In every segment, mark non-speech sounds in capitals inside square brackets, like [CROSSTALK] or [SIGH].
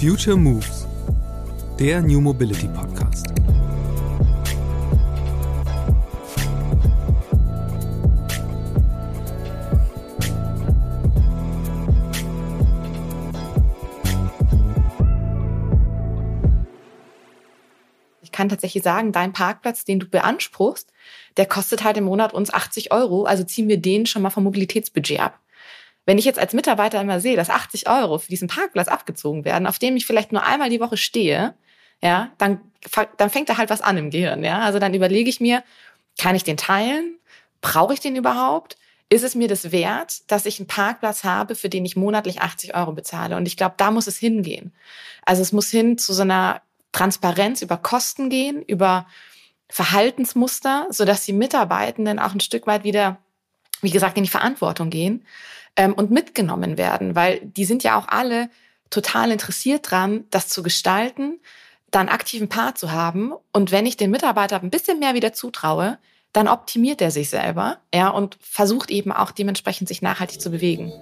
Future Moves, der New Mobility Podcast. Ich kann tatsächlich sagen, dein Parkplatz, den du beanspruchst, der kostet halt im Monat uns 80 Euro. Also ziehen wir den schon mal vom Mobilitätsbudget ab. Wenn ich jetzt als Mitarbeiter immer sehe, dass 80 Euro für diesen Parkplatz abgezogen werden, auf dem ich vielleicht nur einmal die Woche stehe, ja, dann, dann fängt da halt was an im Gehirn, ja. Also dann überlege ich mir, kann ich den teilen? Brauche ich den überhaupt? Ist es mir das wert, dass ich einen Parkplatz habe, für den ich monatlich 80 Euro bezahle? Und ich glaube, da muss es hingehen. Also es muss hin zu so einer Transparenz über Kosten gehen, über Verhaltensmuster, sodass die Mitarbeitenden auch ein Stück weit wieder, wie gesagt, in die Verantwortung gehen ähm, und mitgenommen werden, weil die sind ja auch alle total interessiert dran, das zu gestalten, dann aktiven Part zu haben. Und wenn ich den Mitarbeiter ein bisschen mehr wieder zutraue, dann optimiert er sich selber, ja, und versucht eben auch dementsprechend sich nachhaltig zu bewegen.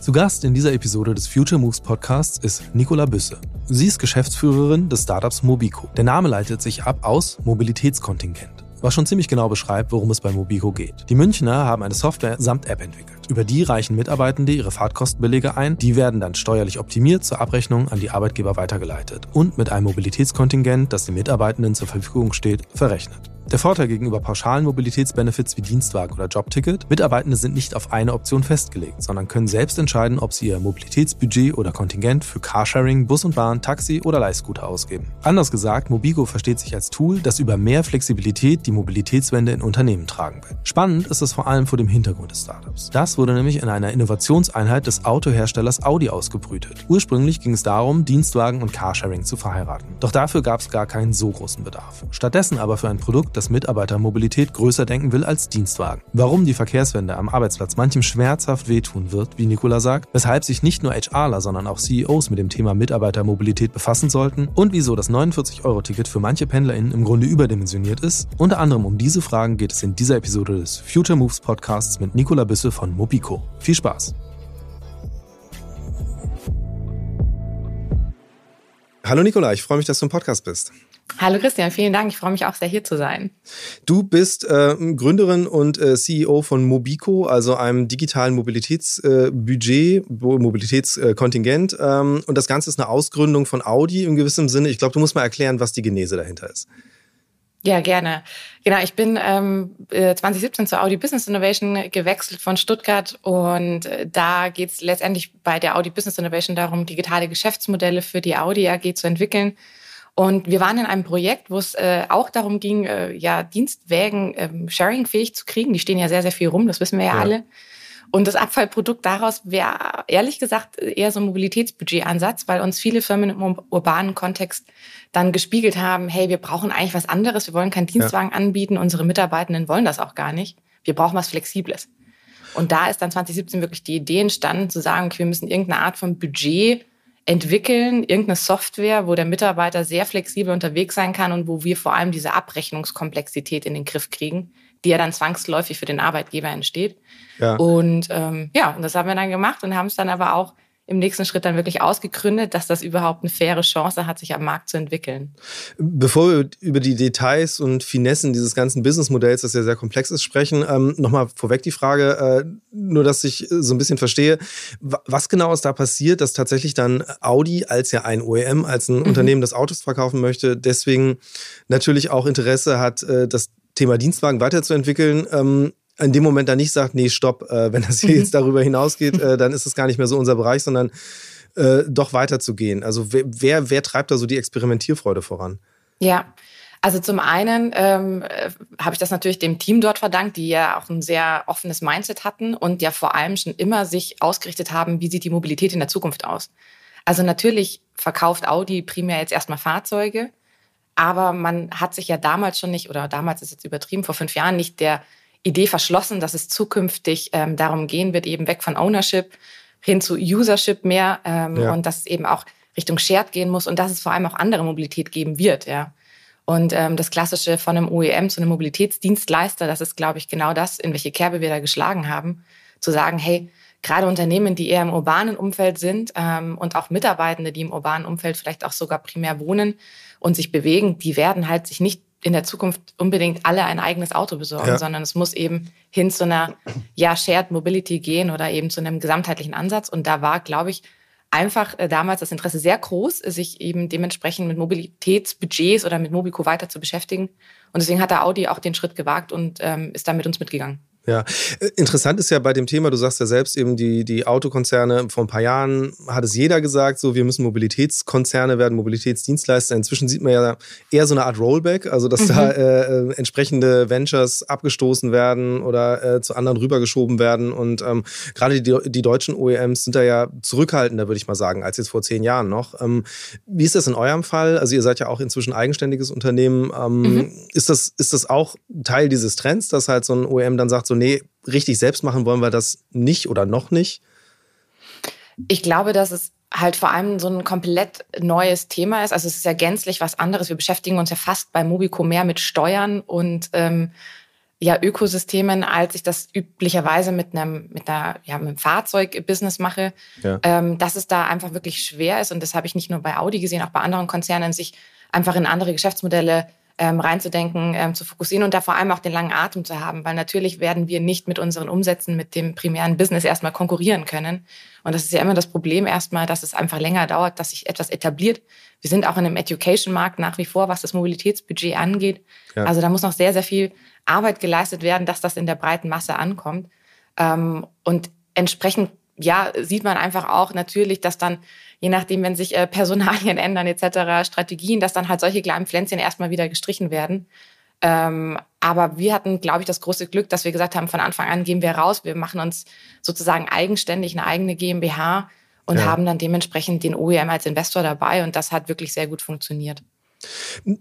Zu Gast in dieser Episode des Future Moves Podcasts ist Nicola Büsse. Sie ist Geschäftsführerin des Startups Mobico. Der Name leitet sich ab aus Mobilitätskontingent was schon ziemlich genau beschreibt, worum es bei Mobico geht. Die Münchner haben eine Software samt App entwickelt. Über die reichen Mitarbeitende ihre Fahrtkostenbelege ein, die werden dann steuerlich optimiert zur Abrechnung an die Arbeitgeber weitergeleitet und mit einem Mobilitätskontingent, das den Mitarbeitenden zur Verfügung steht, verrechnet. Der Vorteil gegenüber pauschalen Mobilitätsbenefits wie Dienstwagen oder Jobticket, Mitarbeitende sind nicht auf eine Option festgelegt, sondern können selbst entscheiden, ob sie ihr Mobilitätsbudget oder Kontingent für Carsharing, Bus und Bahn, Taxi oder Leihscooter ausgeben. Anders gesagt, Mobigo versteht sich als Tool, das über mehr Flexibilität die Mobilitätswende in Unternehmen tragen will. Spannend ist es vor allem vor dem Hintergrund des Startups. Das wurde nämlich in einer Innovationseinheit des Autoherstellers Audi ausgebrütet. Ursprünglich ging es darum, Dienstwagen und Carsharing zu verheiraten. Doch dafür gab es gar keinen so großen Bedarf. Stattdessen aber für ein Produkt, dass Mitarbeitermobilität größer denken will als Dienstwagen. Warum die Verkehrswende am Arbeitsplatz manchem schmerzhaft wehtun wird, wie Nicola sagt, weshalb sich nicht nur HRler, sondern auch CEOs mit dem Thema Mitarbeitermobilität befassen sollten und wieso das 49-Euro-Ticket für manche PendlerInnen im Grunde überdimensioniert ist. Unter anderem um diese Fragen geht es in dieser Episode des Future Moves Podcasts mit Nicola Büsse von Mobico. Viel Spaß! Hallo Nicola, ich freue mich, dass du im Podcast bist. Hallo Christian, vielen Dank. Ich freue mich auch sehr hier zu sein. Du bist äh, Gründerin und äh, CEO von Mobico, also einem digitalen Mobilitätsbudget, äh, Mobilitätskontingent. Ähm, und das Ganze ist eine Ausgründung von Audi im gewissen Sinne. Ich glaube, du musst mal erklären, was die Genese dahinter ist. Ja, gerne. Genau, ich bin ähm, 2017 äh, zur Audi Business Innovation gewechselt von Stuttgart und äh, da geht es letztendlich bei der Audi Business Innovation darum, digitale Geschäftsmodelle für die Audi AG zu entwickeln und wir waren in einem Projekt, wo es äh, auch darum ging, äh, ja, Dienstwägen ähm, sharingfähig zu kriegen. Die stehen ja sehr, sehr viel rum, das wissen wir ja, ja. alle. Und das Abfallprodukt daraus wäre ehrlich gesagt eher so ein Mobilitätsbudgetansatz, weil uns viele Firmen im urbanen Kontext dann gespiegelt haben, hey, wir brauchen eigentlich was anderes, wir wollen keinen Dienstwagen ja. anbieten, unsere Mitarbeitenden wollen das auch gar nicht. Wir brauchen was Flexibles. Und da ist dann 2017 wirklich die Idee entstanden, zu sagen, okay, wir müssen irgendeine Art von Budget entwickeln, irgendeine Software, wo der Mitarbeiter sehr flexibel unterwegs sein kann und wo wir vor allem diese Abrechnungskomplexität in den Griff kriegen, die ja dann zwangsläufig für den Arbeitgeber entsteht. Ja. Und ähm, ja, und das haben wir dann gemacht und haben es dann aber auch im nächsten Schritt dann wirklich ausgegründet, dass das überhaupt eine faire Chance hat, sich am Markt zu entwickeln. Bevor wir über die Details und Finessen dieses ganzen Businessmodells, das ja sehr komplex ist, sprechen, ähm, nochmal vorweg die Frage, äh, nur dass ich so ein bisschen verstehe, was genau ist da passiert, dass tatsächlich dann Audi als ja ein OEM, als ein mhm. Unternehmen, das Autos verkaufen möchte, deswegen natürlich auch Interesse hat, äh, das Thema Dienstwagen weiterzuentwickeln. Ähm, in dem Moment dann nicht sagt, nee, stopp, äh, wenn das hier mhm. jetzt darüber hinausgeht, äh, dann ist es gar nicht mehr so unser Bereich, sondern äh, doch weiterzugehen. Also wer, wer, wer treibt da so die Experimentierfreude voran? Ja, also zum einen ähm, äh, habe ich das natürlich dem Team dort verdankt, die ja auch ein sehr offenes Mindset hatten und ja vor allem schon immer sich ausgerichtet haben, wie sieht die Mobilität in der Zukunft aus. Also natürlich verkauft Audi primär jetzt erstmal Fahrzeuge, aber man hat sich ja damals schon nicht, oder damals ist jetzt übertrieben, vor fünf Jahren nicht der Idee verschlossen, dass es zukünftig ähm, darum gehen wird, eben weg von Ownership hin zu Usership mehr ähm, ja. und dass es eben auch Richtung Shared gehen muss und dass es vor allem auch andere Mobilität geben wird, ja. Und ähm, das Klassische von einem OEM zu einem Mobilitätsdienstleister, das ist, glaube ich, genau das, in welche Kerbe wir da geschlagen haben, zu sagen, hey, gerade Unternehmen, die eher im urbanen Umfeld sind ähm, und auch Mitarbeitende, die im urbanen Umfeld vielleicht auch sogar primär wohnen und sich bewegen, die werden halt sich nicht in der Zukunft unbedingt alle ein eigenes Auto besorgen, ja. sondern es muss eben hin zu einer ja, Shared Mobility gehen oder eben zu einem gesamtheitlichen Ansatz. Und da war, glaube ich, einfach äh, damals das Interesse sehr groß, sich eben dementsprechend mit Mobilitätsbudgets oder mit Mobico weiter zu beschäftigen. Und deswegen hat der Audi auch den Schritt gewagt und ähm, ist da mit uns mitgegangen. Ja, äh, interessant ist ja bei dem Thema, du sagst ja selbst eben, die, die Autokonzerne, vor ein paar Jahren hat es jeder gesagt, so wir müssen Mobilitätskonzerne werden, Mobilitätsdienstleister. Inzwischen sieht man ja eher so eine Art Rollback, also dass mhm. da äh, äh, entsprechende Ventures abgestoßen werden oder äh, zu anderen rübergeschoben werden. Und ähm, gerade die, die deutschen OEMs sind da ja zurückhaltender, würde ich mal sagen, als jetzt vor zehn Jahren noch. Ähm, wie ist das in eurem Fall? Also ihr seid ja auch inzwischen eigenständiges Unternehmen. Ähm, mhm. ist, das, ist das auch Teil dieses Trends, dass halt so ein OEM dann sagt, so nee, richtig selbst machen wollen wir das nicht oder noch nicht? Ich glaube, dass es halt vor allem so ein komplett neues Thema ist. Also es ist ja gänzlich was anderes. Wir beschäftigen uns ja fast bei Mobico mehr mit Steuern und ähm, ja, Ökosystemen, als ich das üblicherweise mit einem, mit einer, ja, mit einem Fahrzeugbusiness mache, ja. ähm, dass es da einfach wirklich schwer ist. Und das habe ich nicht nur bei Audi gesehen, auch bei anderen Konzernen, sich einfach in andere Geschäftsmodelle ähm, reinzudenken, ähm, zu fokussieren und da vor allem auch den langen Atem zu haben, weil natürlich werden wir nicht mit unseren Umsätzen mit dem primären Business erstmal konkurrieren können. Und das ist ja immer das Problem erstmal, dass es einfach länger dauert, dass sich etwas etabliert. Wir sind auch in einem Education-Markt nach wie vor, was das Mobilitätsbudget angeht. Ja. Also da muss noch sehr, sehr viel Arbeit geleistet werden, dass das in der breiten Masse ankommt. Ähm, und entsprechend ja, sieht man einfach auch natürlich, dass dann, je nachdem, wenn sich äh, Personalien [LAUGHS] ändern etc., Strategien, dass dann halt solche kleinen Pflänzchen erstmal wieder gestrichen werden. Ähm, aber wir hatten, glaube ich, das große Glück, dass wir gesagt haben, von Anfang an gehen wir raus, wir machen uns sozusagen eigenständig eine eigene GmbH und ja. haben dann dementsprechend den OEM als Investor dabei und das hat wirklich sehr gut funktioniert.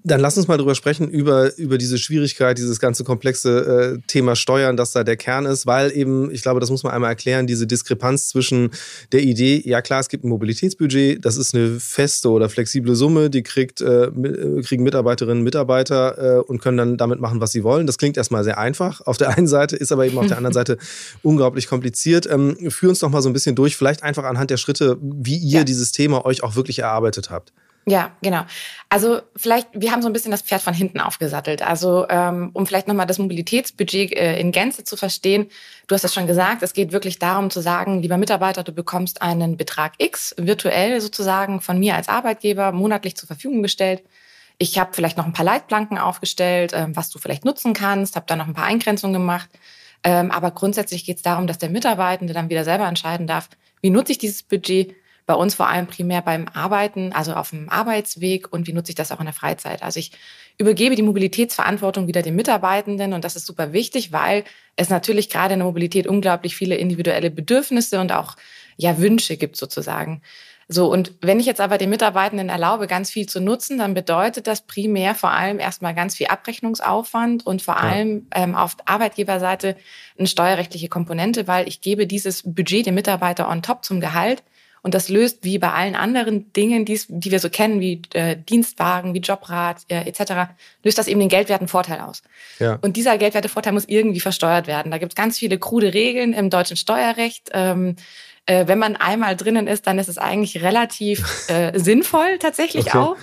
Dann lass uns mal drüber sprechen, über, über diese Schwierigkeit, dieses ganze komplexe äh, Thema Steuern, das da der Kern ist, weil eben, ich glaube, das muss man einmal erklären, diese Diskrepanz zwischen der Idee, ja klar, es gibt ein Mobilitätsbudget, das ist eine feste oder flexible Summe, die kriegt, äh, äh kriegen Mitarbeiterinnen und Mitarbeiter äh, und können dann damit machen, was sie wollen. Das klingt erstmal sehr einfach auf der einen Seite, ist aber eben auf der anderen [LAUGHS] Seite unglaublich kompliziert. Ähm, führ uns doch mal so ein bisschen durch, vielleicht einfach anhand der Schritte, wie ihr ja. dieses Thema euch auch wirklich erarbeitet habt. Ja, genau. Also vielleicht, wir haben so ein bisschen das Pferd von hinten aufgesattelt. Also ähm, um vielleicht nochmal das Mobilitätsbudget äh, in Gänze zu verstehen. Du hast es schon gesagt, es geht wirklich darum zu sagen, lieber Mitarbeiter, du bekommst einen Betrag X virtuell sozusagen von mir als Arbeitgeber monatlich zur Verfügung gestellt. Ich habe vielleicht noch ein paar Leitplanken aufgestellt, ähm, was du vielleicht nutzen kannst, habe da noch ein paar Eingrenzungen gemacht. Ähm, aber grundsätzlich geht es darum, dass der Mitarbeitende dann wieder selber entscheiden darf, wie nutze ich dieses Budget, bei uns vor allem primär beim Arbeiten, also auf dem Arbeitsweg und wie nutze ich das auch in der Freizeit. Also ich übergebe die Mobilitätsverantwortung wieder den Mitarbeitenden und das ist super wichtig, weil es natürlich gerade in der Mobilität unglaublich viele individuelle Bedürfnisse und auch ja Wünsche gibt sozusagen. So, und wenn ich jetzt aber den Mitarbeitenden erlaube, ganz viel zu nutzen, dann bedeutet das primär vor allem erstmal ganz viel Abrechnungsaufwand und vor ja. allem ähm, auf Arbeitgeberseite eine steuerrechtliche Komponente, weil ich gebe dieses Budget dem Mitarbeiter on top zum Gehalt und das löst wie bei allen anderen Dingen, die wir so kennen, wie äh, Dienstwagen, wie Jobrat äh, etc., löst das eben den geldwerten Vorteil aus. Ja. Und dieser geldwerte Vorteil muss irgendwie versteuert werden. Da gibt es ganz viele krude Regeln im deutschen Steuerrecht. Ähm, äh, wenn man einmal drinnen ist, dann ist es eigentlich relativ äh, [LAUGHS] sinnvoll tatsächlich okay. auch.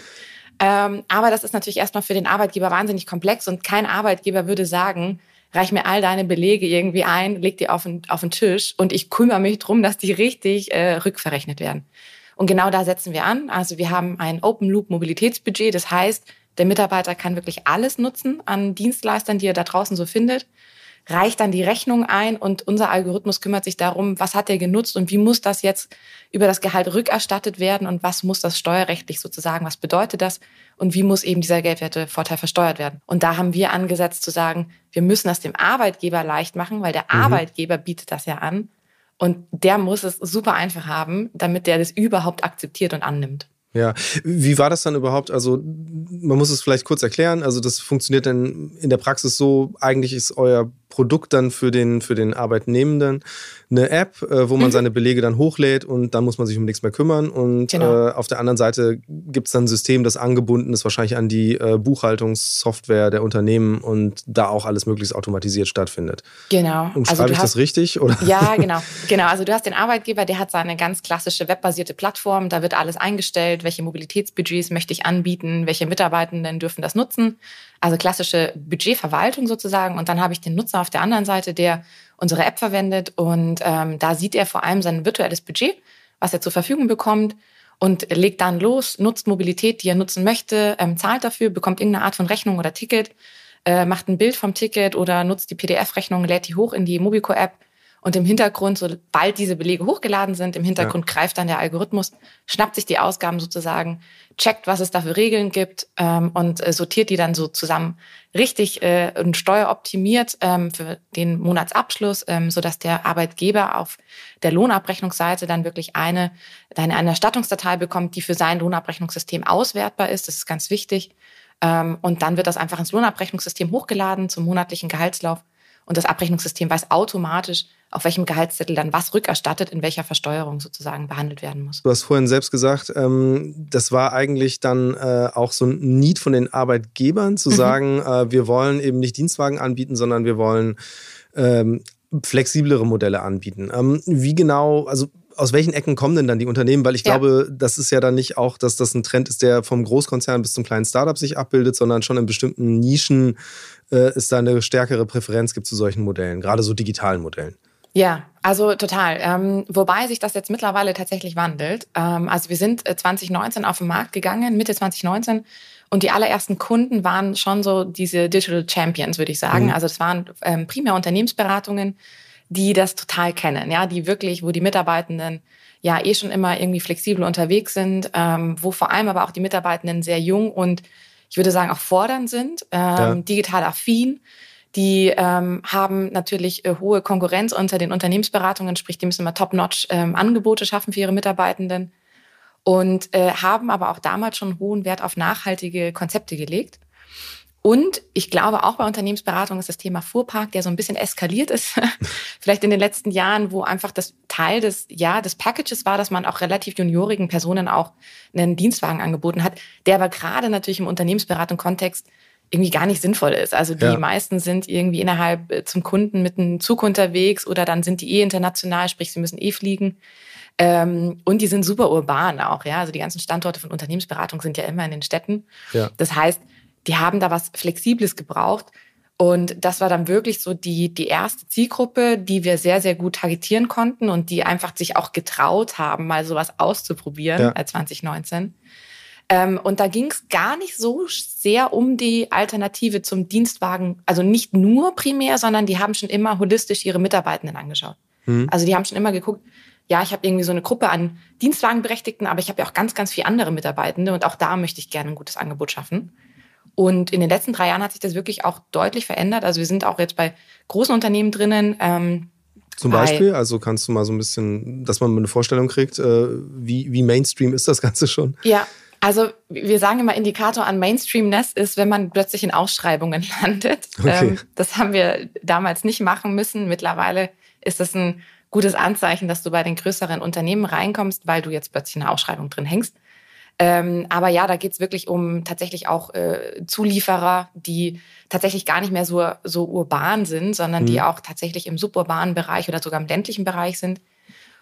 Ähm, aber das ist natürlich erstmal für den Arbeitgeber wahnsinnig komplex und kein Arbeitgeber würde sagen, reich mir all deine Belege irgendwie ein, leg die auf den, auf den Tisch und ich kümmere mich drum, dass die richtig äh, rückverrechnet werden. Und genau da setzen wir an. Also wir haben ein Open Loop Mobilitätsbudget. Das heißt, der Mitarbeiter kann wirklich alles nutzen an Dienstleistern, die er da draußen so findet reicht dann die Rechnung ein und unser Algorithmus kümmert sich darum, was hat er genutzt und wie muss das jetzt über das Gehalt rückerstattet werden und was muss das steuerrechtlich sozusagen, was bedeutet das und wie muss eben dieser Geldwertevorteil versteuert werden. Und da haben wir angesetzt zu sagen, wir müssen das dem Arbeitgeber leicht machen, weil der mhm. Arbeitgeber bietet das ja an und der muss es super einfach haben, damit der das überhaupt akzeptiert und annimmt. Ja, wie war das dann überhaupt? Also man muss es vielleicht kurz erklären. Also das funktioniert dann in der Praxis so, eigentlich ist euer Produkt dann für den, für den Arbeitnehmenden eine App, äh, wo man mhm. seine Belege dann hochlädt und dann muss man sich um nichts mehr kümmern. Und genau. äh, auf der anderen Seite gibt es dann ein System, das angebunden ist wahrscheinlich an die äh, Buchhaltungssoftware der Unternehmen und da auch alles möglichst automatisiert stattfindet. Genau. Umschreibe also ich hast, das richtig? Oder? Ja, [LAUGHS] genau. genau. Also du hast den Arbeitgeber, der hat seine ganz klassische webbasierte Plattform, da wird alles eingestellt, welche Mobilitätsbudgets möchte ich anbieten, welche Mitarbeitenden dürfen das nutzen. Also klassische Budgetverwaltung sozusagen. Und dann habe ich den Nutzer auf der anderen Seite, der unsere App verwendet. Und ähm, da sieht er vor allem sein virtuelles Budget, was er zur Verfügung bekommt und legt dann los, nutzt Mobilität, die er nutzen möchte, ähm, zahlt dafür, bekommt irgendeine Art von Rechnung oder Ticket, äh, macht ein Bild vom Ticket oder nutzt die PDF-Rechnung, lädt die hoch in die Mobico-App und im Hintergrund, sobald diese Belege hochgeladen sind, im Hintergrund ja. greift dann der Algorithmus, schnappt sich die Ausgaben sozusagen, checkt, was es da für Regeln gibt ähm, und äh, sortiert die dann so zusammen richtig äh, und steueroptimiert ähm, für den Monatsabschluss, ähm, sodass der Arbeitgeber auf der Lohnabrechnungsseite dann wirklich eine, eine, eine Erstattungsdatei bekommt, die für sein Lohnabrechnungssystem auswertbar ist. Das ist ganz wichtig. Ähm, und dann wird das einfach ins Lohnabrechnungssystem hochgeladen zum monatlichen Gehaltslauf. Und das Abrechnungssystem weiß automatisch, auf welchem Gehaltszettel dann was rückerstattet, in welcher Versteuerung sozusagen behandelt werden muss. Du hast vorhin selbst gesagt, ähm, das war eigentlich dann äh, auch so ein Need von den Arbeitgebern zu mhm. sagen, äh, wir wollen eben nicht Dienstwagen anbieten, sondern wir wollen ähm, flexiblere Modelle anbieten. Ähm, wie genau, also aus welchen Ecken kommen denn dann die Unternehmen? Weil ich ja. glaube, das ist ja dann nicht auch, dass das ein Trend ist, der vom Großkonzern bis zum kleinen Startup sich abbildet, sondern schon in bestimmten Nischen äh, es da eine stärkere Präferenz gibt zu solchen Modellen, gerade so digitalen Modellen. Ja, also total. Ähm, wobei sich das jetzt mittlerweile tatsächlich wandelt. Ähm, also wir sind 2019 äh, auf den Markt gegangen, Mitte 2019. Und die allerersten Kunden waren schon so diese Digital Champions, würde ich sagen. Mhm. Also das waren ähm, primär Unternehmensberatungen, die das total kennen, ja, die wirklich, wo die Mitarbeitenden ja eh schon immer irgendwie flexibel unterwegs sind, ähm, wo vor allem aber auch die Mitarbeitenden sehr jung und ich würde sagen auch fordernd sind, ähm, ja. digital affin die ähm, haben natürlich äh, hohe Konkurrenz unter den Unternehmensberatungen, sprich, die müssen immer top-notch ähm, Angebote schaffen für ihre Mitarbeitenden und äh, haben aber auch damals schon hohen Wert auf nachhaltige Konzepte gelegt. Und ich glaube, auch bei Unternehmensberatung ist das Thema Fuhrpark, der so ein bisschen eskaliert ist, [LAUGHS] vielleicht in den letzten Jahren, wo einfach das Teil des, ja, des Packages war, dass man auch relativ juniorigen Personen auch einen Dienstwagen angeboten hat, der aber gerade natürlich im Unternehmensberatung-Kontext irgendwie gar nicht sinnvoll ist. Also die ja. meisten sind irgendwie innerhalb äh, zum Kunden mit einem Zug unterwegs oder dann sind die eh international, sprich, sie müssen eh fliegen. Ähm, und die sind super urban auch, ja. Also die ganzen Standorte von Unternehmensberatung sind ja immer in den Städten. Ja. Das heißt, die haben da was Flexibles gebraucht. Und das war dann wirklich so die, die erste Zielgruppe, die wir sehr, sehr gut targetieren konnten und die einfach sich auch getraut haben, mal sowas auszuprobieren ja. 2019. Ähm, und da ging es gar nicht so sehr um die Alternative zum Dienstwagen, also nicht nur primär, sondern die haben schon immer holistisch ihre Mitarbeitenden angeschaut. Mhm. Also die haben schon immer geguckt, ja, ich habe irgendwie so eine Gruppe an Dienstwagenberechtigten, aber ich habe ja auch ganz, ganz viele andere Mitarbeitende und auch da möchte ich gerne ein gutes Angebot schaffen. Und in den letzten drei Jahren hat sich das wirklich auch deutlich verändert. Also wir sind auch jetzt bei großen Unternehmen drinnen. Ähm, Zum Beispiel, also kannst du mal so ein bisschen, dass man eine Vorstellung kriegt, äh, wie, wie Mainstream ist das Ganze schon? Ja, also wir sagen immer, Indikator an Mainstreamness ist, wenn man plötzlich in Ausschreibungen [LAUGHS] landet. Okay. Ähm, das haben wir damals nicht machen müssen. Mittlerweile ist es ein gutes Anzeichen, dass du bei den größeren Unternehmen reinkommst, weil du jetzt plötzlich in einer Ausschreibung drin hängst. Ähm, aber ja, da geht's wirklich um tatsächlich auch äh, Zulieferer, die tatsächlich gar nicht mehr so, so urban sind, sondern mhm. die auch tatsächlich im suburbanen Bereich oder sogar im ländlichen Bereich sind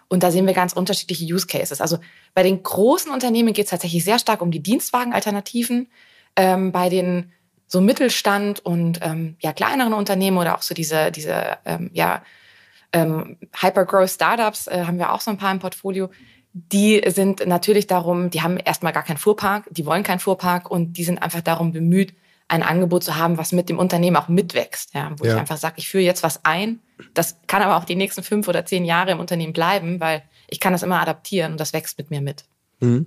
und da sehen wir ganz unterschiedliche Use Cases. Also bei den großen Unternehmen geht es tatsächlich sehr stark um die Dienstwagenalternativen. Ähm, bei den so Mittelstand und ähm, ja kleineren Unternehmen oder auch so diese diese ähm, ja ähm, Hypergrowth Startups äh, haben wir auch so ein paar im Portfolio. Die sind natürlich darum, die haben erstmal gar keinen Fuhrpark, die wollen keinen Fuhrpark und die sind einfach darum bemüht, ein Angebot zu haben, was mit dem Unternehmen auch mitwächst. Ja, wo ja. ich einfach sage, ich führe jetzt was ein. Das kann aber auch die nächsten fünf oder zehn Jahre im Unternehmen bleiben, weil ich kann das immer adaptieren und das wächst mit mir mit. Mhm.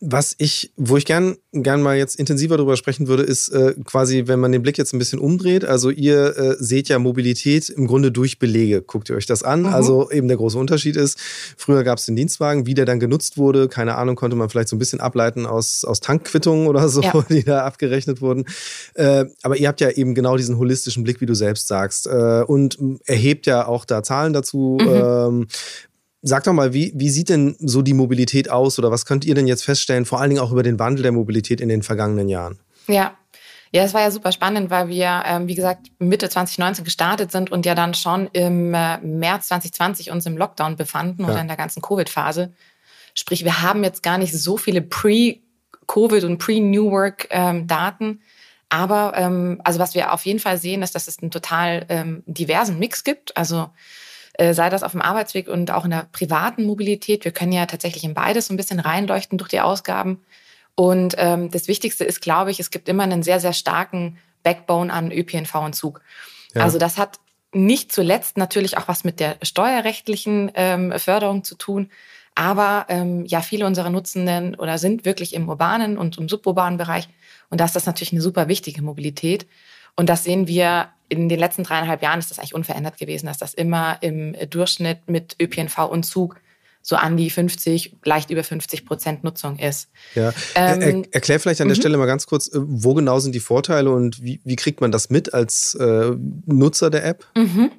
Was ich, wo ich gern, gern mal jetzt intensiver darüber sprechen würde, ist äh, quasi, wenn man den Blick jetzt ein bisschen umdreht. Also ihr äh, seht ja Mobilität im Grunde durch Belege. Guckt ihr euch das an? Mhm. Also eben der große Unterschied ist, früher gab es den Dienstwagen, wie der dann genutzt wurde, keine Ahnung, konnte man vielleicht so ein bisschen ableiten aus, aus Tankquittungen oder so, ja. [LAUGHS] die da abgerechnet wurden. Äh, aber ihr habt ja eben genau diesen holistischen Blick, wie du selbst sagst. Äh, und erhebt ja auch da Zahlen dazu. Mhm. Ähm, Sag doch mal, wie, wie sieht denn so die Mobilität aus oder was könnt ihr denn jetzt feststellen, vor allen Dingen auch über den Wandel der Mobilität in den vergangenen Jahren? Ja, ja, es war ja super spannend, weil wir, ähm, wie gesagt, Mitte 2019 gestartet sind und ja dann schon im äh, März 2020 uns im Lockdown befanden ja. oder in der ganzen Covid-Phase. Sprich, wir haben jetzt gar nicht so viele Pre-Covid und Pre-New Work-Daten. Ähm, aber ähm, also was wir auf jeden Fall sehen, ist, dass es einen total ähm, diversen Mix gibt. Also sei das auf dem Arbeitsweg und auch in der privaten Mobilität. Wir können ja tatsächlich in beides so ein bisschen reinleuchten durch die Ausgaben. Und ähm, das Wichtigste ist, glaube ich, es gibt immer einen sehr, sehr starken Backbone an ÖPNV und Zug. Ja. Also das hat nicht zuletzt natürlich auch was mit der steuerrechtlichen ähm, Förderung zu tun. Aber ähm, ja, viele unserer Nutzenden oder sind wirklich im urbanen und im suburbanen Bereich. Und da ist das natürlich eine super wichtige Mobilität. Und das sehen wir in den letzten dreieinhalb Jahren ist das eigentlich unverändert gewesen, dass das immer im Durchschnitt mit ÖPNV und Zug so an die 50, leicht über 50 Prozent Nutzung ist. Ja. Ähm, er, erklär vielleicht an der mhm. Stelle mal ganz kurz, äh, wo genau sind die Vorteile und wie, wie kriegt man das mit als äh, Nutzer der App? Mhm.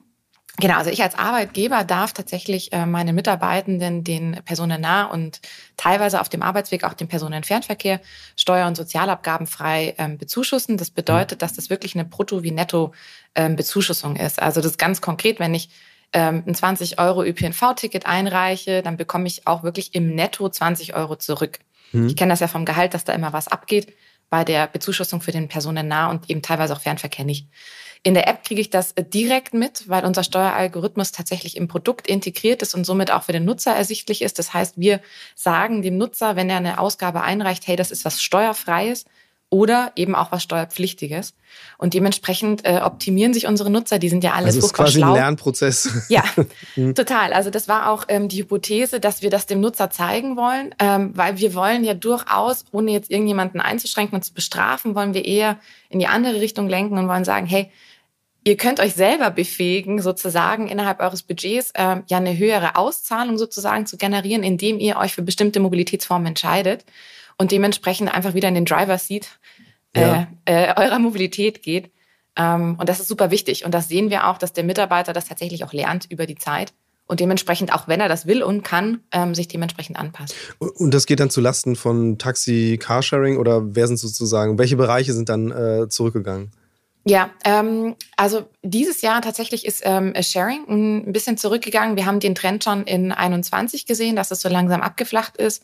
Genau, also ich als Arbeitgeber darf tatsächlich äh, meine Mitarbeitenden den personennah und teilweise auf dem Arbeitsweg auch den Personenfernverkehr Steuer- und Sozialabgaben frei ähm, bezuschussen. Das bedeutet, dass das wirklich eine Brutto- wie Netto-Bezuschussung ähm, ist. Also das ist ganz konkret, wenn ich ähm, ein 20 Euro ÖPNV-Ticket einreiche, dann bekomme ich auch wirklich im Netto 20 Euro zurück. Mhm. Ich kenne das ja vom Gehalt, dass da immer was abgeht bei der Bezuschussung für den personennah und eben teilweise auch Fernverkehr nicht. In der App kriege ich das äh, direkt mit, weil unser Steueralgorithmus tatsächlich im Produkt integriert ist und somit auch für den Nutzer ersichtlich ist. Das heißt, wir sagen dem Nutzer, wenn er eine Ausgabe einreicht, hey, das ist was Steuerfreies oder eben auch was Steuerpflichtiges. Und dementsprechend äh, optimieren sich unsere Nutzer, die sind ja alle also ist quasi schlau. ein Lernprozess. [LAUGHS] Ja, [LAUGHS] mhm. total. Also das war auch ähm, die Hypothese, dass wir das dem Nutzer zeigen wollen, ähm, weil wir wollen ja durchaus, ohne jetzt irgendjemanden einzuschränken und zu bestrafen, wollen wir eher in die andere Richtung lenken und wollen sagen, hey, Ihr könnt euch selber befähigen, sozusagen innerhalb eures Budgets äh, ja eine höhere Auszahlung sozusagen zu generieren, indem ihr euch für bestimmte Mobilitätsformen entscheidet und dementsprechend einfach wieder in den Driver Seat äh, ja. äh, eurer Mobilität geht. Ähm, und das ist super wichtig. Und das sehen wir auch, dass der Mitarbeiter das tatsächlich auch lernt über die Zeit und dementsprechend auch, wenn er das will und kann, ähm, sich dementsprechend anpasst. Und das geht dann zu Lasten von Taxi, Carsharing oder wer sind sozusagen, welche Bereiche sind dann äh, zurückgegangen? Ja, ähm, also dieses Jahr tatsächlich ist ähm, Sharing ein bisschen zurückgegangen. Wir haben den Trend schon in 21 gesehen, dass es so langsam abgeflacht ist.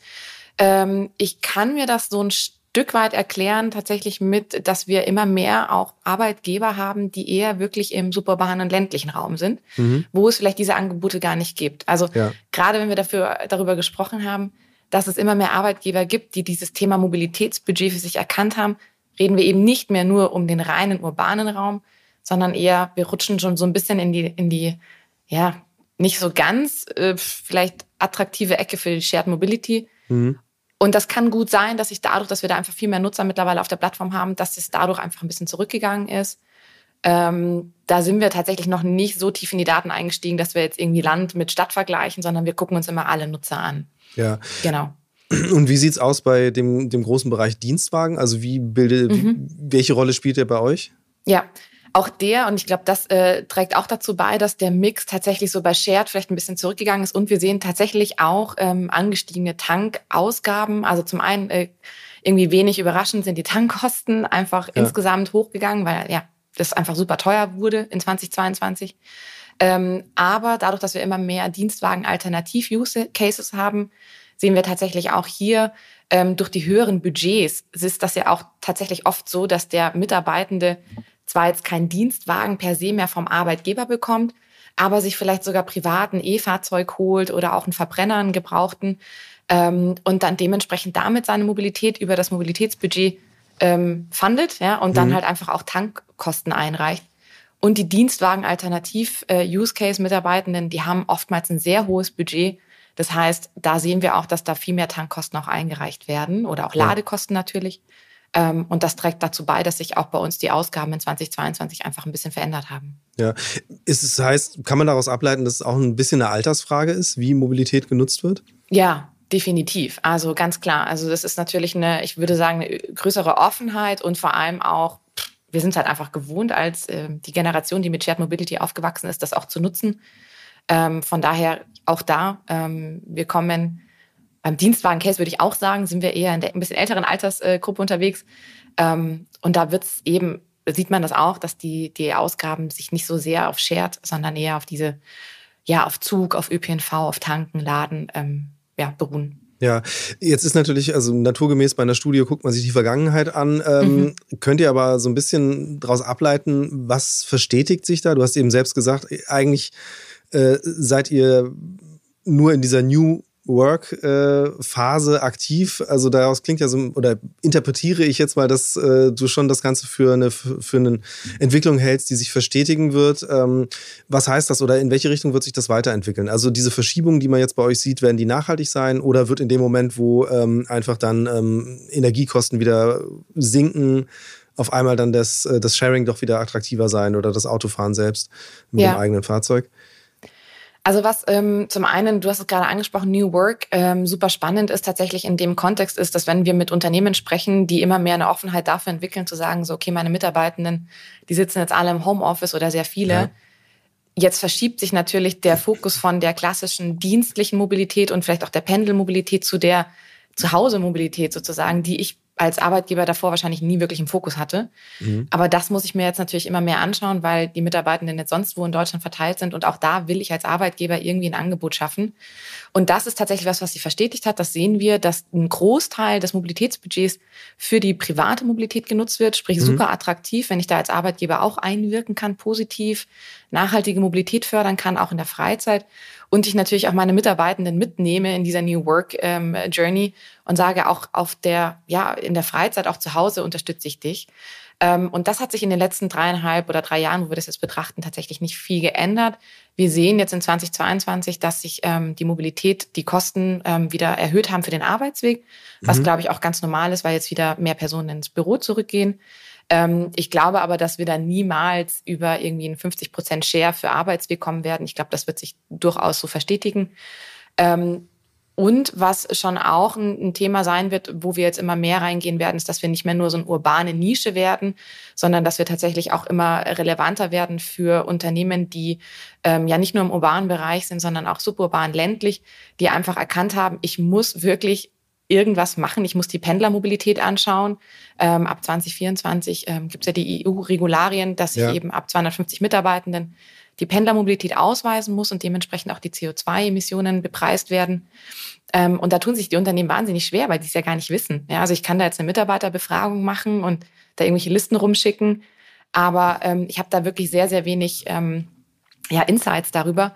Ähm, ich kann mir das so ein Stück weit erklären, tatsächlich mit, dass wir immer mehr auch Arbeitgeber haben, die eher wirklich im suburbanen und ländlichen Raum sind, mhm. wo es vielleicht diese Angebote gar nicht gibt. Also ja. gerade wenn wir dafür darüber gesprochen haben, dass es immer mehr Arbeitgeber gibt, die dieses Thema Mobilitätsbudget für sich erkannt haben, reden wir eben nicht mehr nur um den reinen urbanen Raum, sondern eher, wir rutschen schon so ein bisschen in die, in die, ja, nicht so ganz äh, vielleicht attraktive Ecke für die Shared Mobility. Mhm. Und das kann gut sein, dass sich dadurch, dass wir da einfach viel mehr Nutzer mittlerweile auf der Plattform haben, dass es dadurch einfach ein bisschen zurückgegangen ist. Ähm, da sind wir tatsächlich noch nicht so tief in die Daten eingestiegen, dass wir jetzt irgendwie Land mit Stadt vergleichen, sondern wir gucken uns immer alle Nutzer an. Ja. Genau. [CLEARS THROAT] Und wie sieht es aus bei dem, dem großen Bereich Dienstwagen? Also wie bildet, mhm. welche Rolle spielt der bei euch? Ja, auch der, und ich glaube, das äh, trägt auch dazu bei, dass der Mix tatsächlich so bei Shared vielleicht ein bisschen zurückgegangen ist. Und wir sehen tatsächlich auch ähm, angestiegene Tankausgaben. Also zum einen äh, irgendwie wenig überraschend sind die Tankkosten einfach ja. insgesamt hochgegangen, weil ja, das einfach super teuer wurde in 2022. Ähm, aber dadurch, dass wir immer mehr Dienstwagen-Alternativ-Use-Cases haben, sehen wir tatsächlich auch hier ähm, durch die höheren Budgets ist das ja auch tatsächlich oft so, dass der Mitarbeitende zwar jetzt keinen Dienstwagen per se mehr vom Arbeitgeber bekommt, aber sich vielleicht sogar privaten E-Fahrzeug holt oder auch einen Verbrenner, einen gebrauchten ähm, und dann dementsprechend damit seine Mobilität über das Mobilitätsbudget ähm, fundet ja, und dann mhm. halt einfach auch Tankkosten einreicht. Und die Dienstwagen-Alternativ-Use-Case-Mitarbeitenden, die haben oftmals ein sehr hohes Budget Das heißt, da sehen wir auch, dass da viel mehr Tankkosten auch eingereicht werden oder auch Ladekosten natürlich. Ähm, und das trägt dazu bei, dass sich auch bei uns die Ausgaben in 2022 einfach ein bisschen verändert haben. Ja, ist es heißt, kann man daraus ableiten, dass es auch ein bisschen eine Altersfrage ist, wie Mobilität genutzt wird? Ja, definitiv. Also ganz klar. Also das ist natürlich eine, ich würde sagen, eine größere Offenheit und vor allem auch, wir sind halt einfach gewohnt als äh, die Generation, die mit Shared Mobility aufgewachsen ist, das auch zu nutzen. Ähm, von daher auch da, ähm, wir kommen beim Dienstwagen-Case würde ich auch sagen, sind wir eher in der ein bisschen älteren Altersgruppe unterwegs. Ähm, und da wird es eben, sieht man das auch, dass die, die Ausgaben sich nicht so sehr auf Shared, sondern eher auf diese, ja, auf Zug, auf ÖPNV, auf Tanken, Laden, ähm, ja, beruhen. Ja, jetzt ist natürlich, also naturgemäß bei einer Studie guckt man sich die Vergangenheit an. Ähm, mhm. Könnt ihr aber so ein bisschen daraus ableiten, was verstetigt sich da? Du hast eben selbst gesagt, eigentlich äh, seid ihr nur in dieser New Work-Phase aktiv. Also daraus klingt ja so, oder interpretiere ich jetzt mal, dass äh, du schon das Ganze für eine, für eine Entwicklung hältst, die sich verstetigen wird. Ähm, was heißt das oder in welche Richtung wird sich das weiterentwickeln? Also diese Verschiebungen, die man jetzt bei euch sieht, werden die nachhaltig sein oder wird in dem Moment, wo ähm, einfach dann ähm, Energiekosten wieder sinken, auf einmal dann das, äh, das Sharing doch wieder attraktiver sein oder das Autofahren selbst mit ja. dem eigenen Fahrzeug? Also was ähm, zum einen, du hast es gerade angesprochen, New Work, ähm, super spannend ist tatsächlich in dem Kontext ist, dass wenn wir mit Unternehmen sprechen, die immer mehr eine Offenheit dafür entwickeln, zu sagen, so, okay, meine Mitarbeitenden, die sitzen jetzt alle im Homeoffice oder sehr viele. Ja. Jetzt verschiebt sich natürlich der Fokus von der klassischen dienstlichen Mobilität und vielleicht auch der Pendelmobilität zu der Zuhause-Mobilität sozusagen, die ich als Arbeitgeber davor wahrscheinlich nie wirklich im Fokus hatte. Mhm. Aber das muss ich mir jetzt natürlich immer mehr anschauen, weil die Mitarbeitenden jetzt sonst wo in Deutschland verteilt sind. Und auch da will ich als Arbeitgeber irgendwie ein Angebot schaffen. Und das ist tatsächlich was, was sie verstetigt hat. Das sehen wir, dass ein Großteil des Mobilitätsbudgets für die private Mobilität genutzt wird. Sprich, mhm. super attraktiv, wenn ich da als Arbeitgeber auch einwirken kann, positiv nachhaltige Mobilität fördern kann, auch in der Freizeit und ich natürlich auch meine Mitarbeitenden mitnehme in dieser New Work ähm, Journey und sage auch auf der, ja, in der Freizeit, auch zu Hause unterstütze ich dich. Ähm, und das hat sich in den letzten dreieinhalb oder drei Jahren, wo wir das jetzt betrachten, tatsächlich nicht viel geändert. Wir sehen jetzt in 2022, dass sich ähm, die Mobilität, die Kosten ähm, wieder erhöht haben für den Arbeitsweg, was, mhm. glaube ich, auch ganz normal ist, weil jetzt wieder mehr Personen ins Büro zurückgehen. Ähm, ich glaube aber, dass wir da niemals über irgendwie einen 50 Prozent Share für Arbeitsweg kommen werden. Ich glaube, das wird sich durchaus so verstetigen. Ähm, und was schon auch ein, Thema sein wird, wo wir jetzt immer mehr reingehen werden, ist, dass wir nicht mehr nur so eine urbane Nische werden, sondern dass wir tatsächlich auch immer relevanter werden für Unternehmen, die ähm, ja nicht nur im urbanen Bereich sind, sondern auch suburban ländlich, die einfach erkannt haben, ich muss wirklich irgendwas machen. Ich muss die Pendlermobilität anschauen. Ähm, ab 2024 ähm, gibt es ja die EU-Regularien, dass ich ja. eben ab 250 Mitarbeitenden die Pendlermobilität ausweisen muss und dementsprechend auch die CO2-Emissionen bepreist werden. Ähm, und da tun sich die Unternehmen wahnsinnig schwer, weil die es ja gar nicht wissen. Ja, also ich kann da jetzt eine Mitarbeiterbefragung machen und da irgendwelche Listen rumschicken, aber ähm, ich habe da wirklich sehr, sehr wenig ähm, ja, Insights darüber.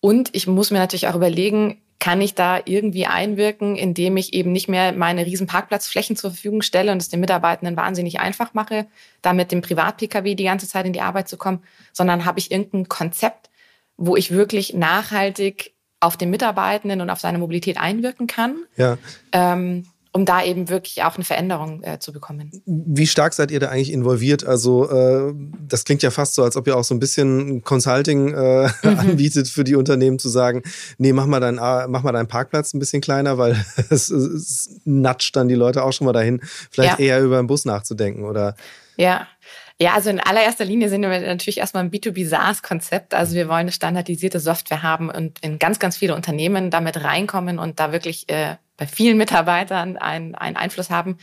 Und ich muss mir natürlich auch überlegen, kann ich da irgendwie einwirken, indem ich eben nicht mehr meine riesen Parkplatzflächen zur Verfügung stelle und es den Mitarbeitenden wahnsinnig einfach mache, da mit dem Privat-Pkw die ganze Zeit in die Arbeit zu kommen, sondern habe ich irgendein Konzept, wo ich wirklich nachhaltig auf den Mitarbeitenden und auf seine Mobilität einwirken kann. Ja. Ähm, um da eben wirklich auch eine Veränderung äh, zu bekommen. Wie stark seid ihr da eigentlich involviert? Also äh, das klingt ja fast so, als ob ihr auch so ein bisschen Consulting äh, mhm. [LAUGHS] anbietet für die Unternehmen zu sagen, nee, mach mal, dein, mach mal deinen Parkplatz ein bisschen kleiner, weil [LAUGHS] es, es natscht dann die Leute auch schon mal dahin, vielleicht ja. eher über den Bus nachzudenken oder... Ja, ja, also in allererster Linie sind wir natürlich erstmal ein B2B SaaS-Konzept. Also wir wollen eine standardisierte Software haben und in ganz, ganz viele Unternehmen damit reinkommen und da wirklich äh, bei vielen Mitarbeitern einen, einen Einfluss haben.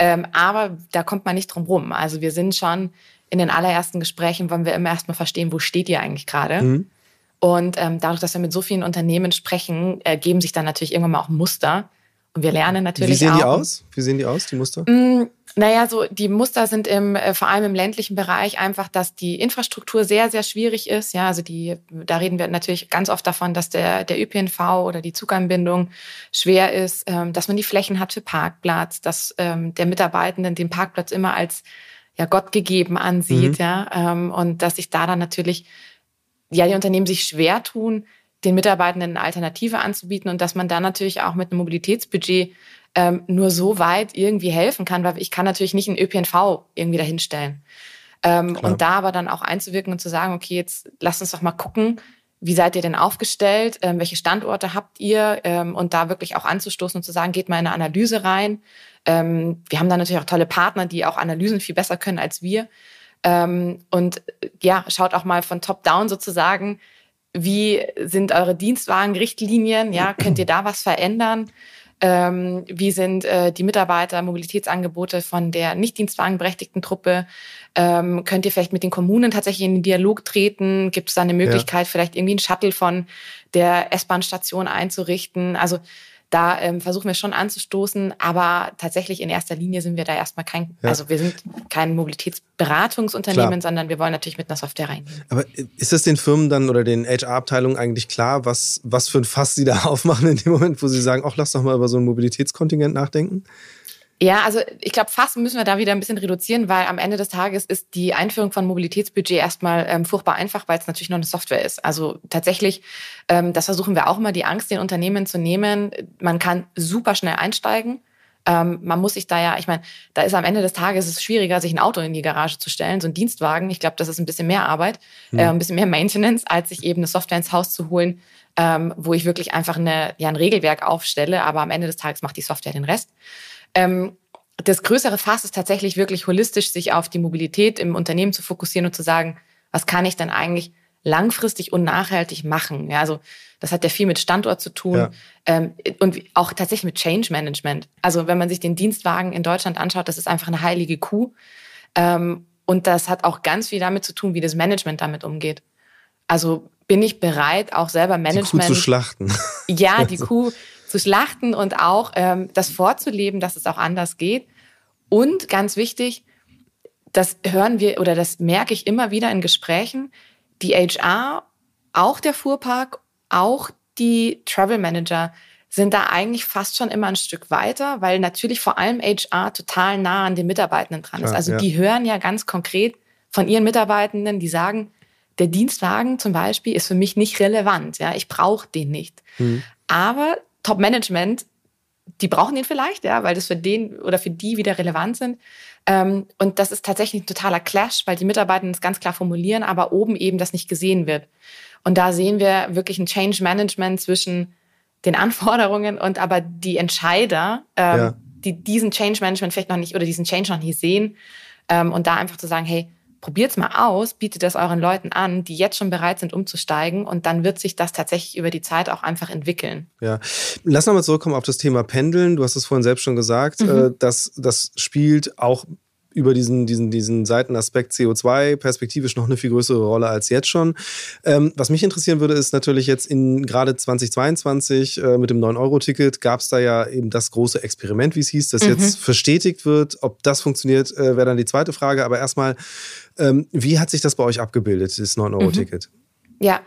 Ähm, aber da kommt man nicht drum rum. Also wir sind schon in den allerersten Gesprächen, wollen wir immer erstmal verstehen, wo steht ihr eigentlich gerade. Mhm. Und ähm, dadurch, dass wir mit so vielen Unternehmen sprechen, ergeben sich dann natürlich irgendwann mal auch Muster. Und wir lernen natürlich auch. Wie sehen auch, die aus? Wie sehen die aus, die Muster? Mh, mm, naja, so die Muster sind im, äh, vor allem im ländlichen Bereich einfach, dass die Infrastruktur sehr, sehr schwierig ist. Ja, also die, da reden wir natürlich ganz oft davon, dass der, der ÖPNV oder die Zuganbindung schwer ist, ähm, dass man die Flächen hat für Parkplatz, dass ähm, der Mitarbeitenden den Parkplatz immer als ja Gott gegeben ansieht, mhm. ja, ähm, und dass sich da dann natürlich ja die Unternehmen sich schwer tun, den Mitarbeitenden eine Alternative anzubieten und dass man da natürlich auch mit einem Mobilitätsbudget ähm, nur so weit irgendwie helfen kann, weil ich kann natürlich nicht einen ÖPNV irgendwie dahinstellen. Ähm, und da aber dann auch einzuwirken und zu sagen, okay, jetzt lasst uns doch mal gucken, wie seid ihr denn aufgestellt, ähm, welche Standorte habt ihr ähm, und da wirklich auch anzustoßen und zu sagen, geht mal in eine Analyse rein. Ähm, wir haben da natürlich auch tolle Partner, die auch Analysen viel besser können als wir. Ähm, und ja, schaut auch mal von top down sozusagen, wie sind eure Dienstwagenrichtlinien? Ja, [CLEARS THROAT] könnt ihr da was verändern? Ähm, wie sind äh, die Mitarbeiter, Mobilitätsangebote von der nicht dienstwagenberechtigten Truppe? Ähm, könnt ihr vielleicht mit den Kommunen tatsächlich in den Dialog treten? Gibt es da eine Möglichkeit, ja. vielleicht irgendwie einen Shuttle von der S-Bahn-Station einzurichten? Also da ähm, versuchen wir schon anzustoßen, aber tatsächlich in erster Linie sind wir da erstmal kein, ja. also wir sind kein Mobilitätsberatungsunternehmen, sondern wir wollen natürlich mit einer Software reingehen. Aber ist es den Firmen dann oder den HR-Abteilungen eigentlich klar, was, was für ein Fass sie da [LAUGHS] aufmachen in dem Moment, wo sie sagen, ach, lass doch mal über so ein Mobilitätskontingent nachdenken? Ja, also ich glaube, fast müssen wir da wieder ein bisschen reduzieren, weil am Ende des Tages ist die Einführung von Mobilitätsbudget erstmal ähm, furchtbar einfach, weil es natürlich noch eine Software ist. Also tatsächlich, ähm, das versuchen wir auch immer, die Angst den Unternehmen zu nehmen. Man kann super schnell einsteigen. Ähm, man muss sich da ja, ich meine, da ist am Ende des Tages es schwieriger, sich ein Auto in die Garage zu stellen, so ein Dienstwagen. Ich glaube, das ist ein bisschen mehr Arbeit, mhm. äh, ein bisschen mehr Maintenance, als sich eben eine Software ins Haus zu holen, ähm, wo ich wirklich einfach eine, ja, ein Regelwerk aufstelle, aber am Ende des Tages macht die Software den Rest. Ähm, das größere Fass ist tatsächlich wirklich holistisch, sich auf die Mobilität im Unternehmen zu fokussieren und zu sagen, was kann ich denn eigentlich langfristig und nachhaltig machen? Ja, also das hat ja viel mit Standort zu tun ja. ähm, und auch tatsächlich mit Change Management. Also wenn man sich den Dienstwagen in Deutschland anschaut, das ist einfach eine heilige Kuh. Ähm, und das hat auch ganz viel damit zu tun, wie das Management damit umgeht. Also bin ich bereit, auch selber Management. Die Kuh zu schlachten. Ja, [LAUGHS] die Kuh zu schlachten und auch ähm, das vorzuleben, dass es auch anders geht. Und ganz wichtig, das hören wir oder das merke ich immer wieder in Gesprächen, die HR, auch der Fuhrpark, auch die Travel Manager sind da eigentlich fast schon immer ein Stück weiter, weil natürlich vor allem HR total nah an den Mitarbeitenden dran ist. also ja. die hören ja ganz konkret von ihren Mitarbeitenden, die sagen, der Dienstwagen zum Beispiel ist für mich nicht relevant. Ja, ich brauche den nicht. Mhm. Aber Top-Management, die brauchen den vielleicht, ja, weil das für den oder für die wieder relevant sind. Ähm, und das ist tatsächlich ein totaler Clash, weil die Mitarbeiter es ganz klar formulieren, aber oben eben das nicht gesehen wird. Und da sehen wir wirklich ein Change Management zwischen den Anforderungen und aber die Entscheider, ähm, ja. die diesen Change Management vielleicht noch nicht oder diesen Change noch nicht sehen. Ähm, und da einfach zu sagen, hey, probiert es mal aus, bietet das euren Leuten an, die jetzt schon bereit sind, umzusteigen und dann wird sich das tatsächlich über die Zeit auch einfach entwickeln. Ja, lass nochmal zurückkommen auf das Thema Pendeln. Du hast es vorhin selbst schon gesagt, mhm. Äh, dass das spielt auch über diesen, diesen, diesen Seitenaspekt CO2 perspektivisch noch eine viel größere Rolle als jetzt schon. Ähm, was mich interessieren würde, ist natürlich jetzt in gerade 2022 äh, mit dem 9-Euro-Ticket gab es da ja eben das große Experiment, wie es hieß, das mhm. jetzt verstetigt wird. Ob das funktioniert, äh, wäre dann die zweite Frage. Aber erstmal, ähm, wie hat sich das bei euch abgebildet, das 9-Euro-Ticket? Mhm. Ja,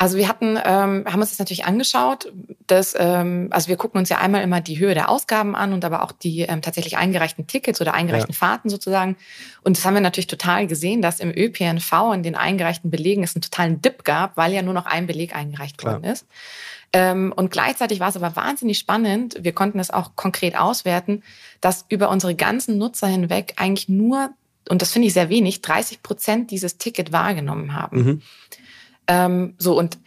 also wir hatten, ähm, haben uns das natürlich angeschaut. Dass, ähm, also wir gucken uns ja einmal immer die Höhe der Ausgaben an und aber auch die ähm, tatsächlich eingereichten Tickets oder eingereichten ja. Fahrten sozusagen. Und das haben wir natürlich total gesehen, dass im ÖPNV in den eingereichten Belegen es einen totalen Dip gab, weil ja nur noch ein Beleg eingereicht Klar. worden ist. Ähm, und gleichzeitig war es aber wahnsinnig spannend. Wir konnten es auch konkret auswerten, dass über unsere ganzen Nutzer hinweg eigentlich nur, und das finde ich sehr wenig, 30 Prozent dieses Ticket wahrgenommen haben. Mhm. Ähm, so, und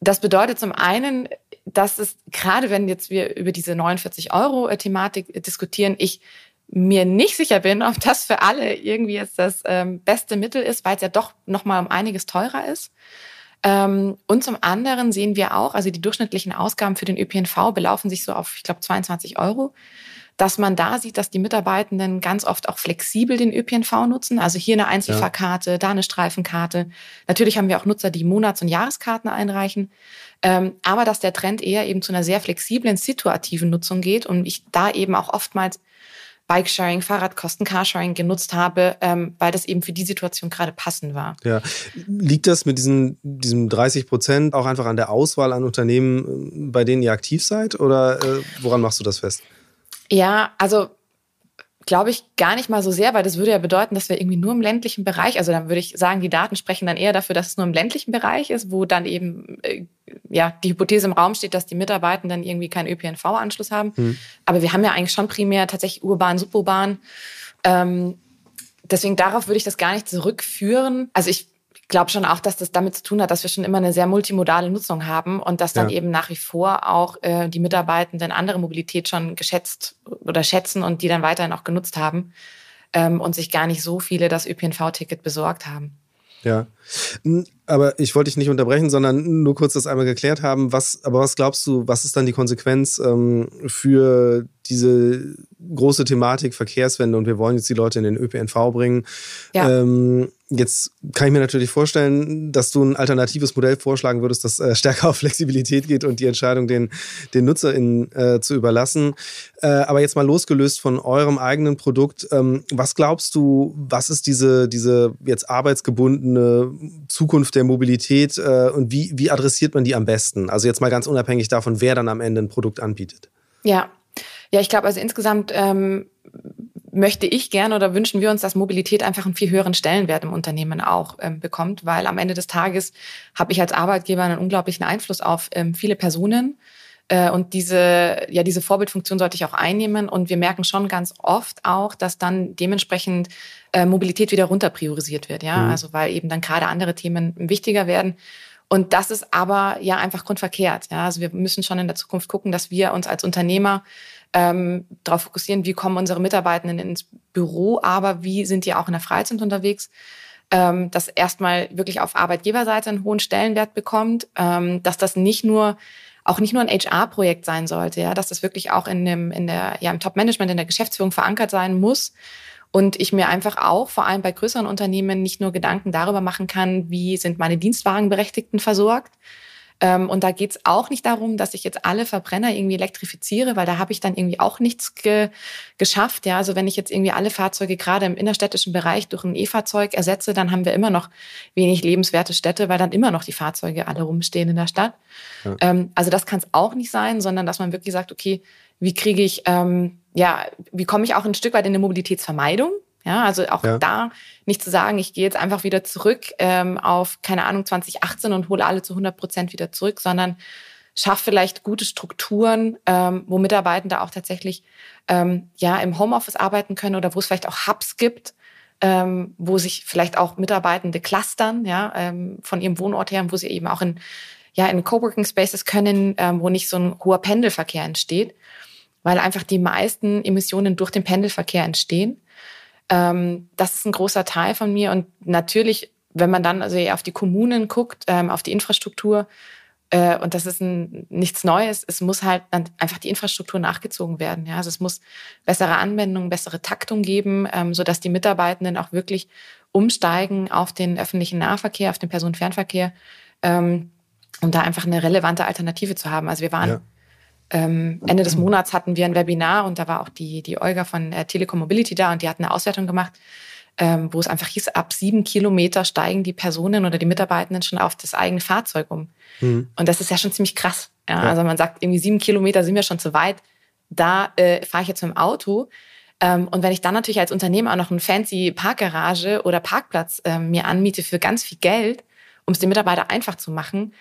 das bedeutet zum einen, dass es, gerade wenn jetzt wir über diese 49 Euro Thematik diskutieren, ich mir nicht sicher bin, ob das für alle irgendwie jetzt das ähm, beste Mittel ist, weil es ja doch nochmal um einiges teurer ist. Ähm, und zum anderen sehen wir auch, also die durchschnittlichen Ausgaben für den ÖPNV belaufen sich so auf, ich glaube, 22 Euro dass man da sieht, dass die Mitarbeitenden ganz oft auch flexibel den ÖPNV nutzen. Also hier eine Einzelfahrkarte, ja. da eine Streifenkarte. Natürlich haben wir auch Nutzer, die Monats- und Jahreskarten einreichen. Ähm, aber dass der Trend eher eben zu einer sehr flexiblen, situativen Nutzung geht und ich da eben auch oftmals Bikesharing, Fahrradkosten, Carsharing genutzt habe, ähm, weil das eben für die Situation gerade passend war. Ja. Liegt das mit diesen, diesem 30 Prozent auch einfach an der Auswahl an Unternehmen, bei denen ihr aktiv seid? Oder äh, woran machst du das fest? Ja, also glaube ich gar nicht mal so sehr, weil das würde ja bedeuten, dass wir irgendwie nur im ländlichen Bereich, also dann würde ich sagen, die Daten sprechen dann eher dafür, dass es nur im ländlichen Bereich ist, wo dann eben äh, ja die Hypothese im Raum steht, dass die Mitarbeitenden irgendwie keinen ÖPNV-Anschluss haben. Mhm. Aber wir haben ja eigentlich schon primär tatsächlich urban, suburban. Ähm, deswegen darauf würde ich das gar nicht zurückführen. Also ich glaube schon auch, dass das damit zu tun hat, dass wir schon immer eine sehr multimodale Nutzung haben und dass dann ja. eben nach wie vor auch äh, die Mitarbeitenden andere Mobilität schon geschätzt oder schätzen und die dann weiterhin auch genutzt haben ähm, und sich gar nicht so viele das ÖPNV-Ticket besorgt haben. Ja, aber ich wollte dich nicht unterbrechen, sondern nur kurz das einmal geklärt haben. Was, aber was glaubst du, was ist dann die Konsequenz ähm, für diese große Thematik Verkehrswende und wir wollen jetzt die Leute in den ÖPNV bringen? Ja. Ähm, Jetzt kann ich mir natürlich vorstellen, dass du ein alternatives Modell vorschlagen würdest, das äh, stärker [LAUGHS] auf Flexibilität geht und die Entscheidung den, den NutzerInnen äh, zu überlassen. Äh, aber jetzt mal losgelöst von eurem eigenen Produkt, ähm, was glaubst du, was ist diese, diese jetzt arbeitsgebundene Zukunft der Mobilität äh, und wie, wie adressiert man die am besten? Also jetzt mal ganz unabhängig davon, wer dann am Ende ein Produkt anbietet. Ja, ja, ich glaube, also insgesamt ähm, möchte ich gerne oder wünschen wir uns, dass Mobilität einfach einen viel höheren Stellenwert im Unternehmen auch ähm, bekommt, weil am Ende des Tages habe ich als Arbeitgeber einen unglaublichen Einfluss auf ähm, viele Personen. Äh, und diese, ja, diese Vorbildfunktion sollte ich auch einnehmen. Und wir merken schon ganz oft auch, dass dann dementsprechend äh, Mobilität wieder runter priorisiert wird. Ja, mhm. also weil eben dann gerade andere Themen wichtiger werden. Und das ist aber ja einfach grundverkehrt. Ja, also wir müssen schon in der Zukunft gucken, dass wir uns als Unternehmer ähm, darauf fokussieren, wie kommen unsere Mitarbeitenden ins Büro, aber wie sind die auch in der Freizeit unterwegs, ähm, dass erstmal wirklich auf Arbeitgeberseite einen hohen Stellenwert bekommt, ähm, dass das nicht nur auch nicht nur ein HR-Projekt sein sollte, ja, dass das wirklich auch in dem, in der, ja, im Top-Management, in der Geschäftsführung verankert sein muss. Und ich mir einfach auch, vor allem bei größeren Unternehmen, nicht nur Gedanken darüber machen kann, wie sind meine Dienstwagenberechtigten versorgt, und da geht's auch nicht darum, dass ich jetzt alle Verbrenner irgendwie elektrifiziere, weil da habe ich dann irgendwie auch nichts ge geschafft. Ja, also wenn ich jetzt irgendwie alle Fahrzeuge gerade im innerstädtischen Bereich durch ein E-Fahrzeug ersetze, dann haben wir immer noch wenig lebenswerte Städte, weil dann immer noch die Fahrzeuge alle rumstehen in der Stadt. Ja. Ähm, also das kann es auch nicht sein, sondern dass man wirklich sagt, okay, wie kriege ich, ähm, ja, wie komme ich auch ein Stück weit in eine Mobilitätsvermeidung? Ja, also auch ja. da nicht zu sagen, ich gehe jetzt einfach wieder zurück ähm, auf, keine Ahnung, 2018 und hole alle zu 100 Prozent wieder zurück, sondern schaffe vielleicht gute Strukturen, ähm, wo Mitarbeitende auch tatsächlich ähm, ja im Homeoffice arbeiten können oder wo es vielleicht auch Hubs gibt, ähm, wo sich vielleicht auch Mitarbeitende clustern, ja, ähm, von ihrem Wohnort her, wo sie eben auch in ja in Coworking Spaces können, ähm, wo nicht so ein hoher Pendelverkehr entsteht, weil einfach die meisten Emissionen durch den Pendelverkehr entstehen. Ähm, das ist ein großer Teil von mir. Und natürlich, wenn man dann also auf die Kommunen guckt, ähm, auf die Infrastruktur, äh, und das ist ein, nichts Neues, es muss halt einfach die Infrastruktur nachgezogen werden. Ja? Also es muss bessere Anwendungen, bessere Taktung geben, ähm, sodass die Mitarbeitenden auch wirklich umsteigen auf den öffentlichen Nahverkehr, auf den Personenfernverkehr, ähm, um da einfach eine relevante Alternative zu haben. Also wir waren ja ähm, Ende des Monats hatten wir ein Webinar und da war auch die, die Olga von äh, Telekom Mobility da und die hat eine Auswertung gemacht, ähm, wo es einfach hieß, ab sieben Kilometer steigen die Personen oder die Mitarbeitenden schon auf das eigene Fahrzeug um. Mhm. Und das ist ja schon ziemlich krass. Ja? ja? Also man sagt, irgendwie sieben Kilometer sind wir schon zu weit. Da äh, fahre ich jetzt mit dem Auto. Ähm, und wenn ich dann natürlich als Unternehmer auch noch eine fancy Parkgarage oder Parkplatz ähm, mir anmiete für ganz viel Geld, um es den Mitarbeitern einfach zu machen,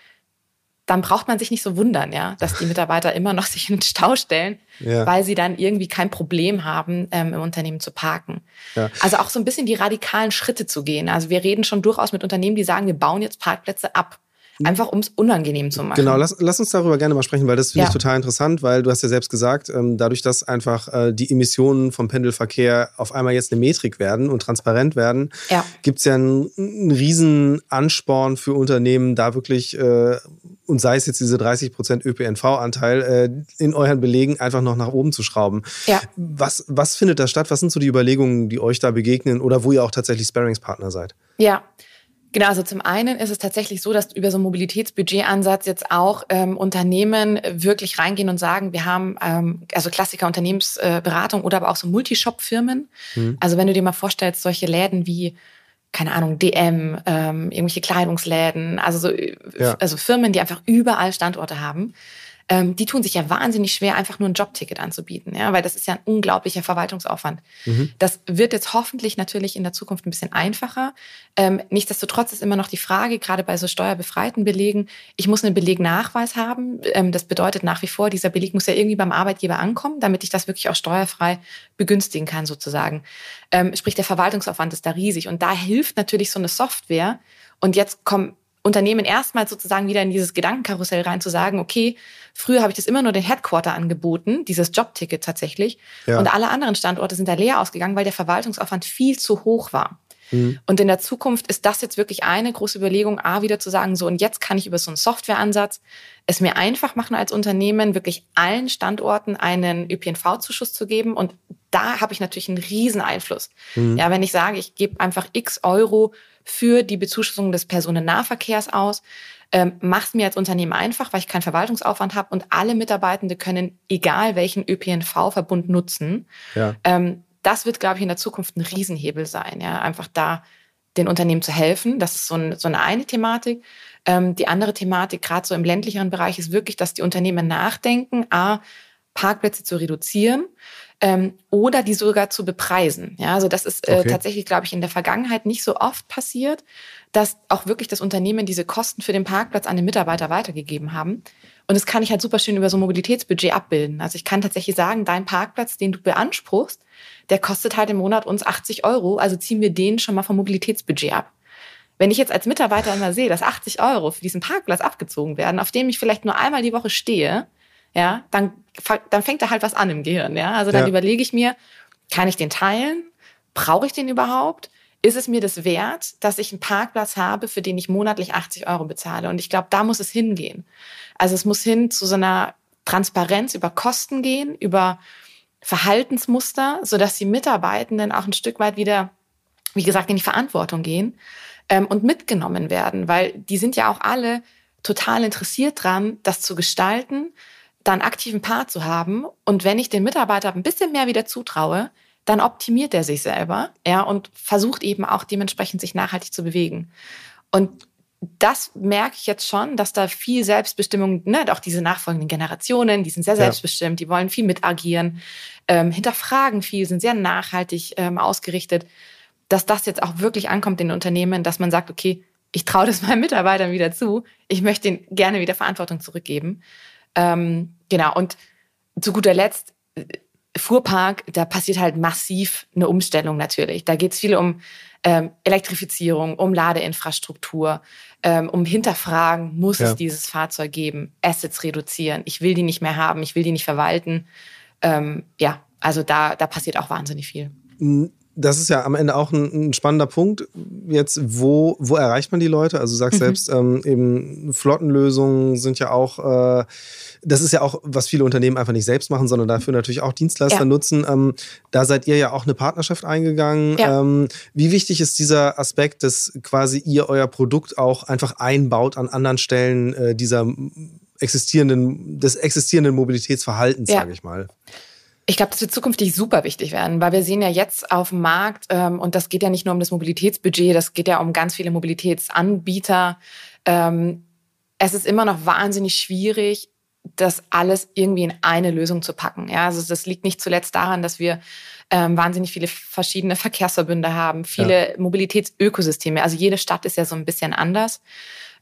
dann braucht man sich nicht so wundern, ja, dass die Mitarbeiter immer noch [LAUGHS] sich in den Stau stellen, ja. weil sie dann irgendwie kein Problem haben, ähm, im Unternehmen zu parken. Ja. Also auch so ein bisschen die radikalen Schritte zu gehen. Also wir reden schon durchaus mit Unternehmen, die sagen, wir bauen jetzt Parkplätze ab. Einfach um es unangenehm zu machen. Genau, lass, lass uns darüber gerne mal sprechen, weil das finde ja. ich total interessant, weil du hast ja selbst gesagt, ähm, dadurch, dass einfach äh, die Emissionen vom Pendelverkehr auf einmal jetzt eine Metrik werden und transparent werden, ja. gibt es ja einen, einen riesen Ansporn für Unternehmen, da wirklich, äh, und sei es jetzt diese 30 Prozent ÖPNV-Anteil, äh, in euren Belegen einfach noch nach oben zu schrauben. Ja. Was, was findet da statt? Was sind so die Überlegungen, die euch da begegnen oder wo ihr auch tatsächlich Sparringspartner seid? Ja, Genau, also zum einen ist es tatsächlich so, dass über so einen Mobilitätsbudgetansatz jetzt auch ähm, Unternehmen wirklich reingehen und sagen, wir haben ähm, also Klassiker Unternehmensberatung oder aber auch so Multishop-Firmen. Mhm. Also wenn du dir mal vorstellst, solche Läden wie keine Ahnung, DM, ähm, irgendwelche Kleidungsläden, also so, ja. also Firmen, die einfach überall Standorte haben, ähm, die tun sich ja wahnsinnig schwer, einfach nur ein Jobticket anzubieten, ja, weil das ist ja ein unglaublicher Verwaltungsaufwand. Mhm. Das wird jetzt hoffentlich natürlich in der Zukunft ein bisschen einfacher. Ähm, nichtsdestotrotz ist immer noch die Frage, gerade bei so steuerbefreiten Belegen, ich muss einen Belegnachweis haben. Ähm, das bedeutet nach wie vor, dieser Beleg muss ja irgendwie beim Arbeitgeber ankommen, damit ich das wirklich auch steuerfrei begünstigen kann, sozusagen. Ähm, sprich, der Verwaltungsaufwand ist da riesig. Und da hilft natürlich so eine Software. Und jetzt kommen Unternehmen erstmals sozusagen wieder in dieses Gedankenkarussell rein zu sagen, okay, früher habe ich das immer nur den Headquarter angeboten, dieses Jobticket tatsächlich. Ja. Und alle anderen Standorte sind da leer ausgegangen, weil der Verwaltungsaufwand viel zu hoch war. Mhm. Und in der Zukunft ist das jetzt wirklich eine große Überlegung, A, wieder zu sagen, so, und jetzt kann ich über so einen Softwareansatz es mir einfach machen als Unternehmen, wirklich allen Standorten einen ÖPNV-Zuschuss zu geben. Und da habe ich natürlich einen riesen Einfluss. Mhm. Ja, wenn ich sage, ich gebe einfach x Euro für die Bezuschussung des Personennahverkehrs aus, ähm, macht mir als Unternehmen einfach, weil ich keinen Verwaltungsaufwand habe und alle Mitarbeitende können egal welchen ÖPNV-Verbund nutzen. Ja. Ähm, das wird, glaube ich, in der Zukunft ein Riesenhebel sein. Ja, einfach da den Unternehmen zu helfen. Das ist so, ein, so eine eine Thematik. Ähm, die andere Thematik, gerade so im ländlicheren Bereich, ist wirklich, dass die Unternehmen nachdenken, a, Parkplätze zu reduzieren ähm, oder die sogar zu bepreisen. Ja, also das ist äh, okay. tatsächlich, glaube ich, in der Vergangenheit nicht so oft passiert, dass auch wirklich das Unternehmen diese Kosten für den Parkplatz an den Mitarbeiter weitergegeben haben. Und das kann ich halt super schön über so ein Mobilitätsbudget abbilden. Also ich kann tatsächlich sagen, dein Parkplatz, den du beanspruchst, der kostet halt im Monat uns 80 Euro, also ziehen wir den schon mal vom Mobilitätsbudget ab. Wenn ich jetzt als Mitarbeiter immer sehe, dass 80 Euro für diesen Parkplatz abgezogen werden, auf dem ich vielleicht nur einmal die Woche stehe, ja, dann, dann fängt da halt was an im Gehirn, ja. Also dann ja. überlege ich mir, kann ich den teilen? Brauche ich den überhaupt? Ist es mir das wert, dass ich einen Parkplatz habe, für den ich monatlich 80 Euro bezahle? Und ich glaube, da muss es hingehen. Also es muss hin zu so einer Transparenz über Kosten gehen, über Verhaltensmuster, sodass die Mitarbeitenden auch ein Stück weit wieder, wie gesagt, in die Verantwortung gehen ähm, und mitgenommen werden, weil die sind ja auch alle total interessiert dran, das zu gestalten, da einen aktiven Part zu haben. Und wenn ich den Mitarbeiter ein bisschen mehr wieder zutraue, dann optimiert er sich selber, ja, und versucht eben auch dementsprechend sich nachhaltig zu bewegen. Und das merke ich jetzt schon, dass da viel Selbstbestimmung, ne, auch diese nachfolgenden Generationen, die sind sehr selbstbestimmt, die wollen viel mitagieren, ähm, hinterfragen viel, sind sehr nachhaltig ähm, ausgerichtet, dass das jetzt auch wirklich ankommt in den Unternehmen, dass man sagt, okay, ich traue das [LAUGHS] meinen Mitarbeitern wieder zu, ich möchte ihnen gerne wieder Verantwortung zurückgeben. Ähm, genau, und zu guter Letzt, äh, Fuhrpark, da passiert halt massiv eine Umstellung natürlich. Da geht es viel um ähm, Elektrifizierung, um Ladeinfrastruktur, ähm, um Hinterfragen, muss ja. es dieses Fahrzeug geben, Assets reduzieren, ich will die nicht mehr haben, ich will die nicht verwalten. Ähm, ja, also da, da passiert auch wahnsinnig viel das ist ja am Ende auch ein, ein, spannender Punkt. Jetzt, wo, wo erreicht man die Leute? Also du sagst mhm. selbst, ähm, eben Flottenlösungen sind ja auch, äh, das ist ja auch, was viele Unternehmen einfach nicht selbst machen, sondern dafür natürlich auch Dienstleister ja. nutzen. Ähm, da seid ihr ja auch eine Partnerschaft eingegangen. Ja. Ähm, wie wichtig ist dieser Aspekt, dass quasi ihr euer Produkt auch einfach einbaut an anderen Stellen äh, dieser existierenden, des existierenden Mobilitätsverhaltens, ja. sage ich mal? Ich glaube, das wird zukünftig super wichtig werden, weil wir sehen ja jetzt auf dem Markt, ähm, und das geht ja nicht nur um das Mobilitätsbudget, das geht ja um ganz viele Mobilitätsanbieter. Ähm, es ist immer noch wahnsinnig schwierig, das alles irgendwie in eine Lösung zu packen. Ja, also das liegt nicht zuletzt daran, dass wir ähm, wahnsinnig viele verschiedene Verkehrsverbünde haben, viele ja. Mobilitätsökosysteme. Also jede Stadt ist ja so ein bisschen anders.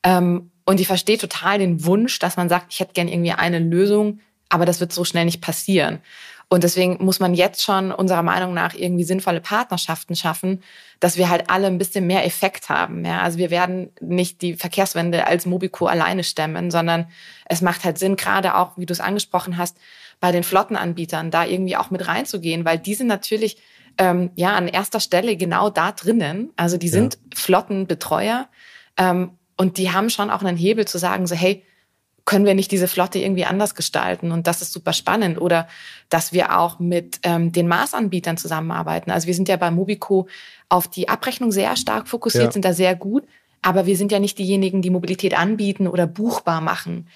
Ähm, und ich verstehe total den Wunsch, dass man sagt, ich hätte gern irgendwie eine Lösung, aber das wird so schnell nicht passieren. Und deswegen muss man jetzt schon unserer Meinung nach irgendwie sinnvolle Partnerschaften schaffen, dass wir halt alle ein bisschen mehr Effekt haben. Ja, also wir werden nicht die Verkehrswende als Mobico alleine stemmen, sondern es macht halt Sinn, gerade auch, wie du es angesprochen hast, bei den Flottenanbietern da irgendwie auch mit reinzugehen, weil die sind natürlich ähm, ja an erster Stelle genau da drinnen. Also die sind ja. Flottenbetreuer ähm, und die haben schon auch einen Hebel zu sagen, so hey, können wir nicht diese Flotte irgendwie anders gestalten? Und das ist super spannend. Oder dass wir auch mit ähm, den Maßanbietern zusammenarbeiten. Also wir sind ja bei Mobico auf die Abrechnung sehr stark fokussiert, ja. sind da sehr gut. Aber wir sind ja nicht diejenigen, die Mobilität anbieten oder buchbar machen.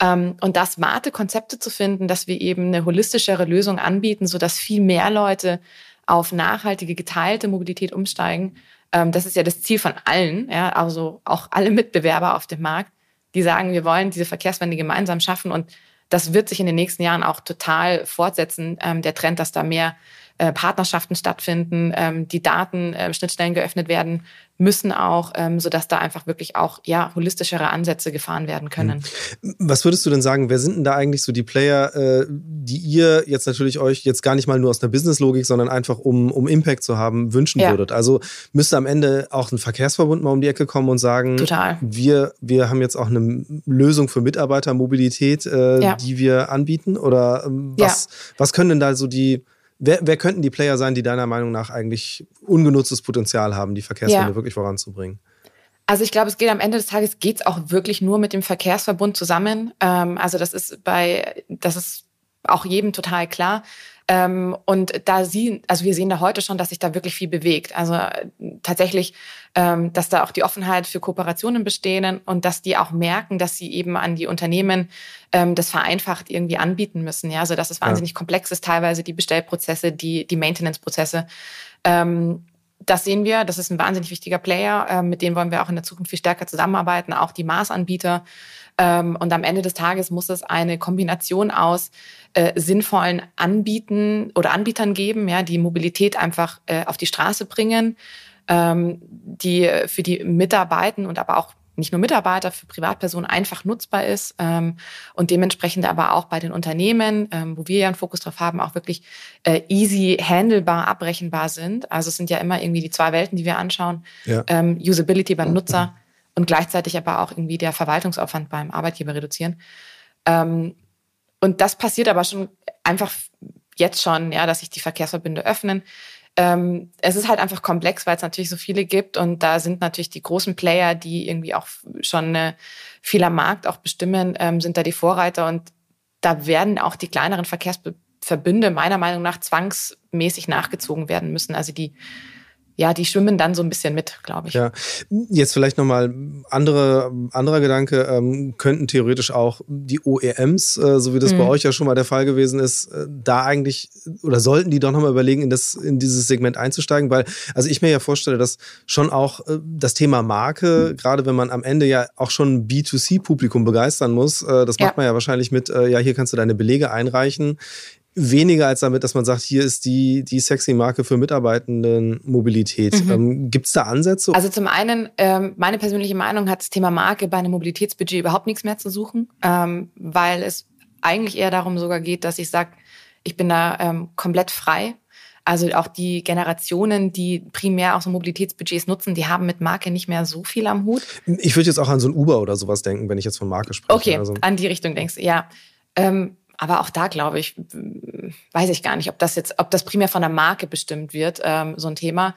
Ähm, und da smarte Konzepte zu finden, dass wir eben eine holistischere Lösung anbieten, sodass viel mehr Leute auf nachhaltige, geteilte Mobilität umsteigen. Ähm, das ist ja das Ziel von allen, ja, also auch alle Mitbewerber auf dem Markt die sagen, wir wollen diese Verkehrswende gemeinsam schaffen. Und das wird sich in den nächsten Jahren auch total fortsetzen, ähm, der Trend, dass da mehr äh, Partnerschaften stattfinden, ähm, die Datenschnittstellen äh, geöffnet werden müssen auch, ähm, sodass da einfach wirklich auch ja holistischere Ansätze gefahren werden können. Hm. Was würdest du denn sagen, wer sind denn da eigentlich so die Player, äh, die ihr jetzt natürlich euch jetzt gar nicht mal nur aus einer Businesslogik, sondern einfach um, um Impact zu haben, wünschen ja. würdet? Also müsste am Ende auch ein Verkehrsverbund mal um die Ecke kommen und sagen, Total. Wir, wir haben jetzt auch eine Lösung für Mitarbeitermobilität, äh, ja. die wir anbieten? Oder ähm, was, ja. was können denn da so die Wer, wer könnten die Player sein, die deiner Meinung nach eigentlich ungenutztes Potenzial haben, die Verkehrswende ja. wirklich voranzubringen? Also ich glaube, es geht am Ende des Tages geht es auch wirklich nur mit dem Verkehrsverbund zusammen. Ähm, also das ist bei, das ist auch jedem total klar. Ähm, und da sie, also wir sehen da heute schon, dass sich da wirklich viel bewegt. Also tatsächlich, ähm, dass da auch die Offenheit für Kooperationen bestehen und dass die auch merken, dass sie eben an die Unternehmen ähm, das vereinfacht irgendwie anbieten müssen. Ja, also dass es wahnsinnig ja. komplex ist, teilweise die Bestellprozesse, die, die Maintenance-Prozesse. Ähm, das sehen wir, das ist ein wahnsinnig wichtiger Player, äh, mit dem wollen wir auch in der Zukunft viel stärker zusammenarbeiten, auch die Maßanbieter. Ähm, und am Ende des Tages muss es eine Kombination aus äh, sinnvollen Anbieten oder Anbietern geben, ja, die Mobilität einfach äh, auf die Straße bringen, ähm, die für die Mitarbeiter und aber auch nicht nur Mitarbeiter, für Privatpersonen einfach nutzbar ist ähm, und dementsprechend aber auch bei den Unternehmen, ähm, wo wir ja einen Fokus drauf haben, auch wirklich äh, easy handelbar, abrechenbar sind. Also es sind ja immer irgendwie die zwei Welten, die wir anschauen. Ja. Ähm, Usability beim Nutzer und gleichzeitig aber auch irgendwie der Verwaltungsaufwand beim Arbeitgeber reduzieren. Ähm, und das passiert aber schon einfach jetzt schon, ja, dass sich die Verkehrsverbünde öffnen. Ähm, es ist halt einfach komplex, weil es natürlich so viele gibt und da sind natürlich die großen Player, die irgendwie auch schon äh, viel Markt auch bestimmen, ähm, sind da die Vorreiter und da werden auch die kleineren Verkehrsverbünde meiner Meinung nach zwangsmäßig nachgezogen werden müssen. Also die ja, die schwimmen dann so ein bisschen mit, glaube ich. Ja, jetzt vielleicht nochmal andere, anderer Gedanke, ähm, könnten theoretisch auch die OEMs, äh, so wie das mhm. bei euch ja schon mal der Fall gewesen ist, äh, da eigentlich oder sollten die doch nochmal überlegen, in, das, in dieses Segment einzusteigen, weil, also ich mir ja vorstelle, dass schon auch äh, das Thema Marke, mhm. gerade wenn man am Ende ja auch schon B2C-Publikum begeistern muss, äh, das ja. macht man ja wahrscheinlich mit, äh, ja, hier kannst du deine Belege einreichen weniger als damit, dass man sagt, hier ist die, die sexy Marke für Mitarbeitenden Mobilität. Mhm. Ähm, Gibt es da Ansätze? Also zum einen, ähm, meine persönliche Meinung hat das Thema Marke bei einem Mobilitätsbudget überhaupt nichts mehr zu suchen, ähm, weil es eigentlich eher darum sogar geht, dass ich sage, ich bin da ähm, komplett frei. Also auch die Generationen, die primär auch so Mobilitätsbudgets nutzen, die haben mit Marke nicht mehr so viel am Hut. Ich würde jetzt auch an so ein Uber oder sowas denken, wenn ich jetzt von Marke spreche. Okay, also. an die Richtung denkst du, ja. Ähm, aber auch da glaube ich, weiß ich gar nicht, ob das jetzt, ob das primär von der Marke bestimmt wird, ähm, so ein Thema.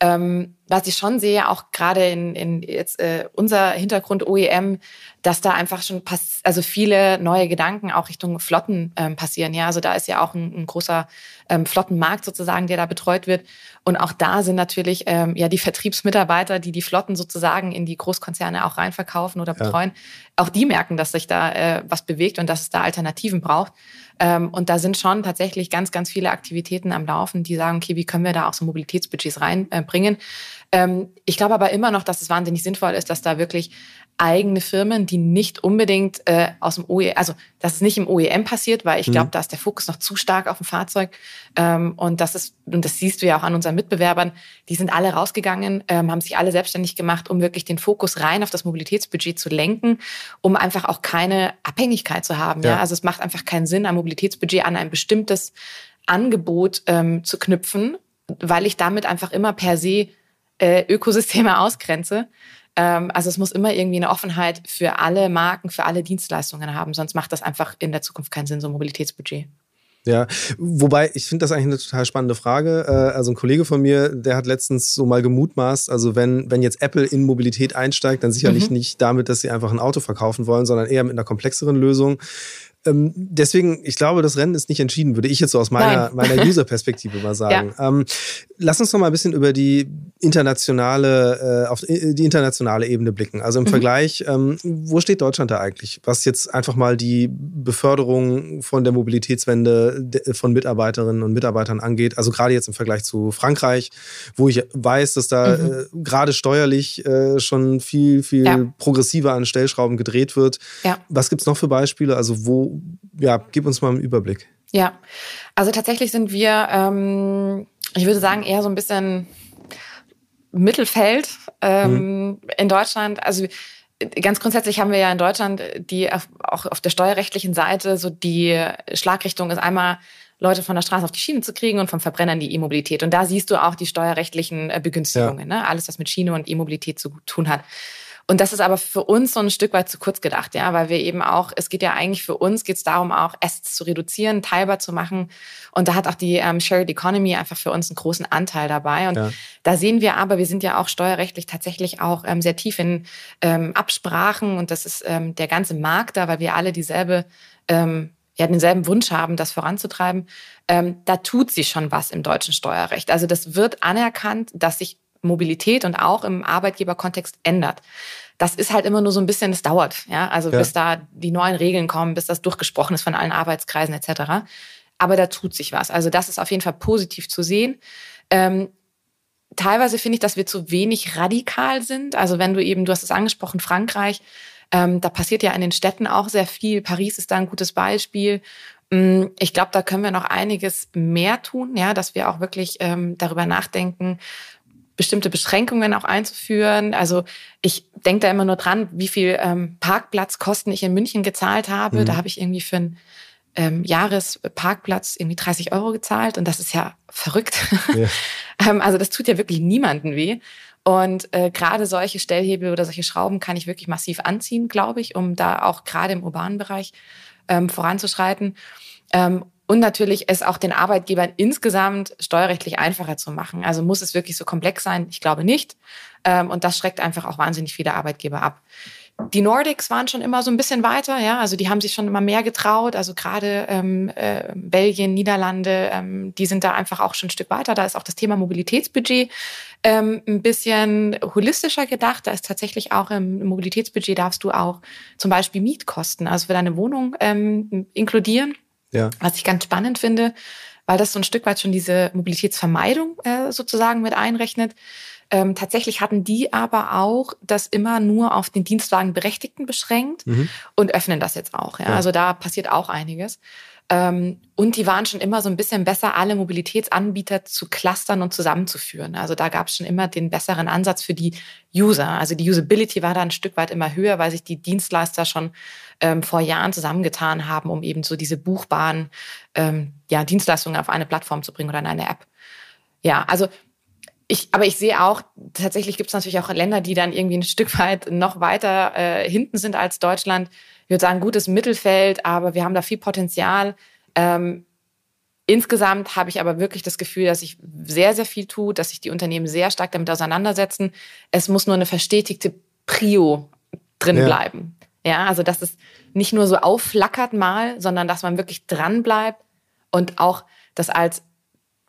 Ähm, was ich schon sehe, auch gerade in, in jetzt äh, unser Hintergrund OEM, dass da einfach schon pass also viele neue Gedanken auch Richtung Flotten ähm, passieren. Ja, also da ist ja auch ein, ein großer ähm, Flottenmarkt sozusagen, der da betreut wird. Und auch da sind natürlich ähm, ja die Vertriebsmitarbeiter, die die Flotten sozusagen in die Großkonzerne auch reinverkaufen oder betreuen. Ja. Auch die merken, dass sich da äh, was bewegt und dass es da Alternativen braucht. Ähm, und da sind schon tatsächlich ganz, ganz viele Aktivitäten am Laufen, die sagen, okay, wie können wir da auch so Mobilitätsbudgets reinbringen? Äh, ähm, ich glaube aber immer noch, dass es wahnsinnig sinnvoll ist, dass da wirklich eigene Firmen, die nicht unbedingt äh, aus dem OEM, also dass es nicht im OEM passiert, weil ich glaube, mhm. da ist der Fokus noch zu stark auf dem Fahrzeug. Ähm, und das ist, und das siehst du ja auch an unseren Mitbewerbern, die sind alle rausgegangen, ähm, haben sich alle selbstständig gemacht, um wirklich den Fokus rein auf das Mobilitätsbudget zu lenken, um einfach auch keine Abhängigkeit zu haben. Ja. ja? Also es macht einfach keinen Sinn, ein Mobilitätsbudget an ein bestimmtes Angebot ähm, zu knüpfen, weil ich damit einfach immer per se äh, Ökosysteme ausgrenze. Ähm, also es muss immer irgendwie eine Offenheit für alle Marken, für alle Dienstleistungen haben, sonst macht das einfach in der Zukunft keinen Sinn, so ein Mobilitätsbudget. Ja, wobei ich finde das eigentlich eine total spannende Frage. Äh, also ein Kollege von mir, der hat letztens so mal gemutmaßt, also wenn, wenn jetzt Apple in Mobilität einsteigt, dann sicherlich mhm. nicht damit, dass sie einfach ein Auto verkaufen wollen, sondern eher mit einer komplexeren Lösung. Ähm, deswegen, ich glaube, das Rennen ist nicht entschieden, würde ich jetzt so aus meiner, meiner [LAUGHS] User-Perspektive mal sagen. Ja. Ähm, lass uns noch mal ein bisschen über die internationale, äh, auf die internationale Ebene blicken. Also im mhm. Vergleich, ähm, wo steht Deutschland da eigentlich? Was jetzt einfach mal die Beförderung von der Mobilitätswende von Mitarbeiterinnen und Mitarbeitern angeht. Also gerade jetzt im Vergleich zu Frankreich, wo ich weiß, dass da mhm. äh, gerade steuerlich äh, schon viel, viel ja. progressiver an Stellschrauben gedreht wird. Ja. Was gibt's noch für Beispiele? Also wo wo, ja, gib uns mal einen Überblick. Ja, also tatsächlich sind wir, ähm, ich würde sagen, eher so ein bisschen Mittelfeld ähm, mhm. in Deutschland. Also ganz grundsätzlich haben wir ja in Deutschland die auch auf der steuerrechtlichen Seite so die Schlagrichtung ist einmal Leute von der Straße auf die Schiene zu kriegen und vom Verbrenner in die E-Mobilität. Und da siehst du auch die steuerrechtlichen äh, Begünstigungen, ja. ne? alles was mit Schiene und E-Mobilität zu tun hat. Und das ist aber für uns so ein Stück weit zu kurz gedacht, ja, weil wir eben auch, es geht ja eigentlich für uns, geht es darum, auch Assets zu reduzieren, teilbar zu machen. Und da hat auch die ähm, Shared Economy einfach für uns einen großen Anteil dabei. Und ja. da sehen wir aber, wir sind ja auch steuerrechtlich tatsächlich auch ähm, sehr tief in ähm, Absprachen und das ist ähm, der ganze Markt da, weil wir alle dieselbe ähm, ja, denselben Wunsch haben, das voranzutreiben, ähm, da tut sich schon was im deutschen Steuerrecht. Also das wird anerkannt, dass sich Mobilität und auch im Arbeitgeberkontext ändert. Das ist halt immer nur so ein bisschen, es dauert, ja, also ja. bis da die neuen Regeln kommen, bis das durchgesprochen ist von allen Arbeitskreisen etc. Aber da tut sich was. Also das ist auf jeden Fall positiv zu sehen. Ähm, teilweise finde ich, dass wir zu wenig radikal sind. Also wenn du eben, du hast es angesprochen, Frankreich, ähm, da passiert ja in den Städten auch sehr viel. Paris ist da ein gutes Beispiel. Mm, ich glaube, da können wir noch einiges mehr tun, ja, dass wir auch wirklich ähm, darüber nachdenken, bestimmte Beschränkungen auch einzuführen. Also ich denke da immer nur dran, wie viel ähm, Parkplatzkosten ich in München gezahlt habe. Mhm. Da habe ich irgendwie für einen ähm, Jahresparkplatz irgendwie 30 Euro gezahlt und das ist ja verrückt. Ja. [LAUGHS] ähm, also das tut ja wirklich niemanden weh. Und äh, gerade solche Stellhebel oder solche Schrauben kann ich wirklich massiv anziehen, glaube ich, um da auch gerade im urbanen Bereich ähm, voranzuschreiten. Ähm, und natürlich es auch den Arbeitgebern insgesamt steuerrechtlich einfacher zu machen. Also muss es wirklich so komplex sein? Ich glaube nicht. Ähm, und das schreckt einfach auch wahnsinnig viele Arbeitgeber ab. Die Nordics waren schon immer so ein bisschen weiter, ja, also die haben sich schon immer mehr getraut. Also gerade ähm, äh, Belgien, Niederlande, ähm, die sind da einfach auch schon ein Stück weiter. Da ist auch das Thema Mobilitätsbudget ähm, ein bisschen holistischer gedacht. Da ist tatsächlich auch im Mobilitätsbudget darfst du auch zum Beispiel Mietkosten, also für deine Wohnung ähm, inkludieren. Ja. Was ich ganz spannend finde, weil das so ein Stück weit schon diese Mobilitätsvermeidung äh, sozusagen mit einrechnet. Ähm, tatsächlich hatten die aber auch das immer nur auf den Dienstwagenberechtigten beschränkt mhm. und öffnen das jetzt auch. Ja? ja? Also da passiert auch einiges. Ähm, und die waren schon immer so ein bisschen besser, alle Mobilitätsanbieter zu clustern und zusammenzuführen. Also da gab es schon immer den besseren Ansatz für die User. Also die Usability war da ein Stück weit immer höher, weil sich die Dienstleister schon ähm, vor Jahren zusammengetan haben, um eben so diese buchbaren ähm, ja, Dienstleistungen auf eine Plattform zu bringen oder in eine App. Ja, also ich, aber ich sehe auch, tatsächlich gibt es natürlich auch Länder, die dann irgendwie ein Stück weit noch weiter äh, hinten sind als Deutschland. Ich würde sagen, gutes Mittelfeld, aber wir haben da viel Potenzial. Ähm, insgesamt habe ich aber wirklich das Gefühl, dass sich sehr, sehr viel tut, dass sich die Unternehmen sehr stark damit auseinandersetzen. Es muss nur eine verstetigte Prio drin ja. bleiben. Ja, also dass es nicht nur so aufflackert mal, sondern dass man wirklich dran bleibt und auch das als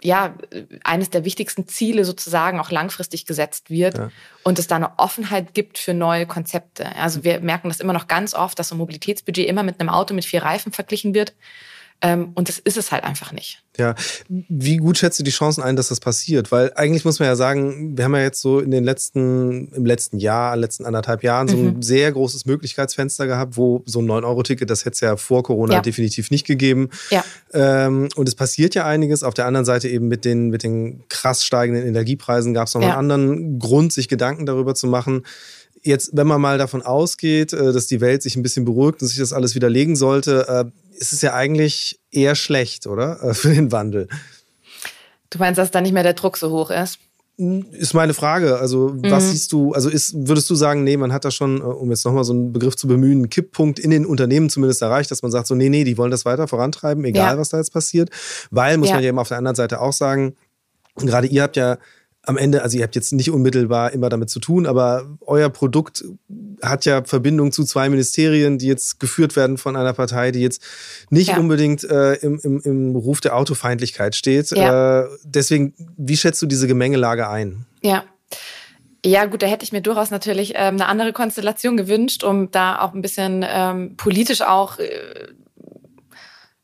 ja, eines der wichtigsten Ziele sozusagen auch langfristig gesetzt wird ja. und es da eine Offenheit gibt für neue Konzepte. Also wir merken das immer noch ganz oft, dass so ein Mobilitätsbudget immer mit einem Auto mit vier Reifen verglichen wird. Ähm, und das ist es halt einfach nicht. Ja, wie gut schätzt du die Chancen ein, dass das passiert? Weil eigentlich muss man ja sagen, wir haben ja jetzt so in den letzten, im letzten Jahr, letzten anderthalb Jahren so ein mhm. sehr großes Möglichkeitsfenster gehabt, wo so ein 9-Euro-Ticket, das hätte es ja vor Corona ja. definitiv nicht gegeben. Ja. Ähm, und es passiert ja einiges. Auf der anderen Seite eben mit den, mit den krass steigenden Energiepreisen gab es noch ja. einen anderen Grund, sich Gedanken darüber zu machen. Jetzt, wenn man mal davon ausgeht, äh, dass die Welt sich ein bisschen beruhigt und sich das alles widerlegen sollte, äh, ist es ja eigentlich eher schlecht, oder? [LAUGHS] Für den Wandel. Du meinst, dass da nicht mehr der Druck so hoch ist? Hm, ist meine Frage. Also, was mhm. siehst du, also ist, würdest du sagen, nee, man hat da schon, äh, um jetzt nochmal so einen Begriff zu bemühen, einen Kipppunkt in den Unternehmen zumindest erreicht, dass man sagt, so, nee, nee, die wollen das weiter vorantreiben, egal ja. was da jetzt passiert. Weil, muss ja. man ja eben auf der anderen Seite auch sagen, gerade ihr habt ja am Ende, also ihr habt jetzt nicht unmittelbar immer damit zu tun, aber euer Produkt hat ja Verbindung zu zwei Ministerien, die jetzt geführt werden von einer Partei, die jetzt nicht ja. unbedingt äh, im, im, im Ruf der Autofeindlichkeit steht. Ja. Äh, deswegen, wie schätzt du diese Gemengelage ein? Ja. Ja, gut, da hätte ich mir durchaus natürlich ähm, eine andere Konstellation gewünscht, um da auch ein bisschen ähm, politisch auch äh,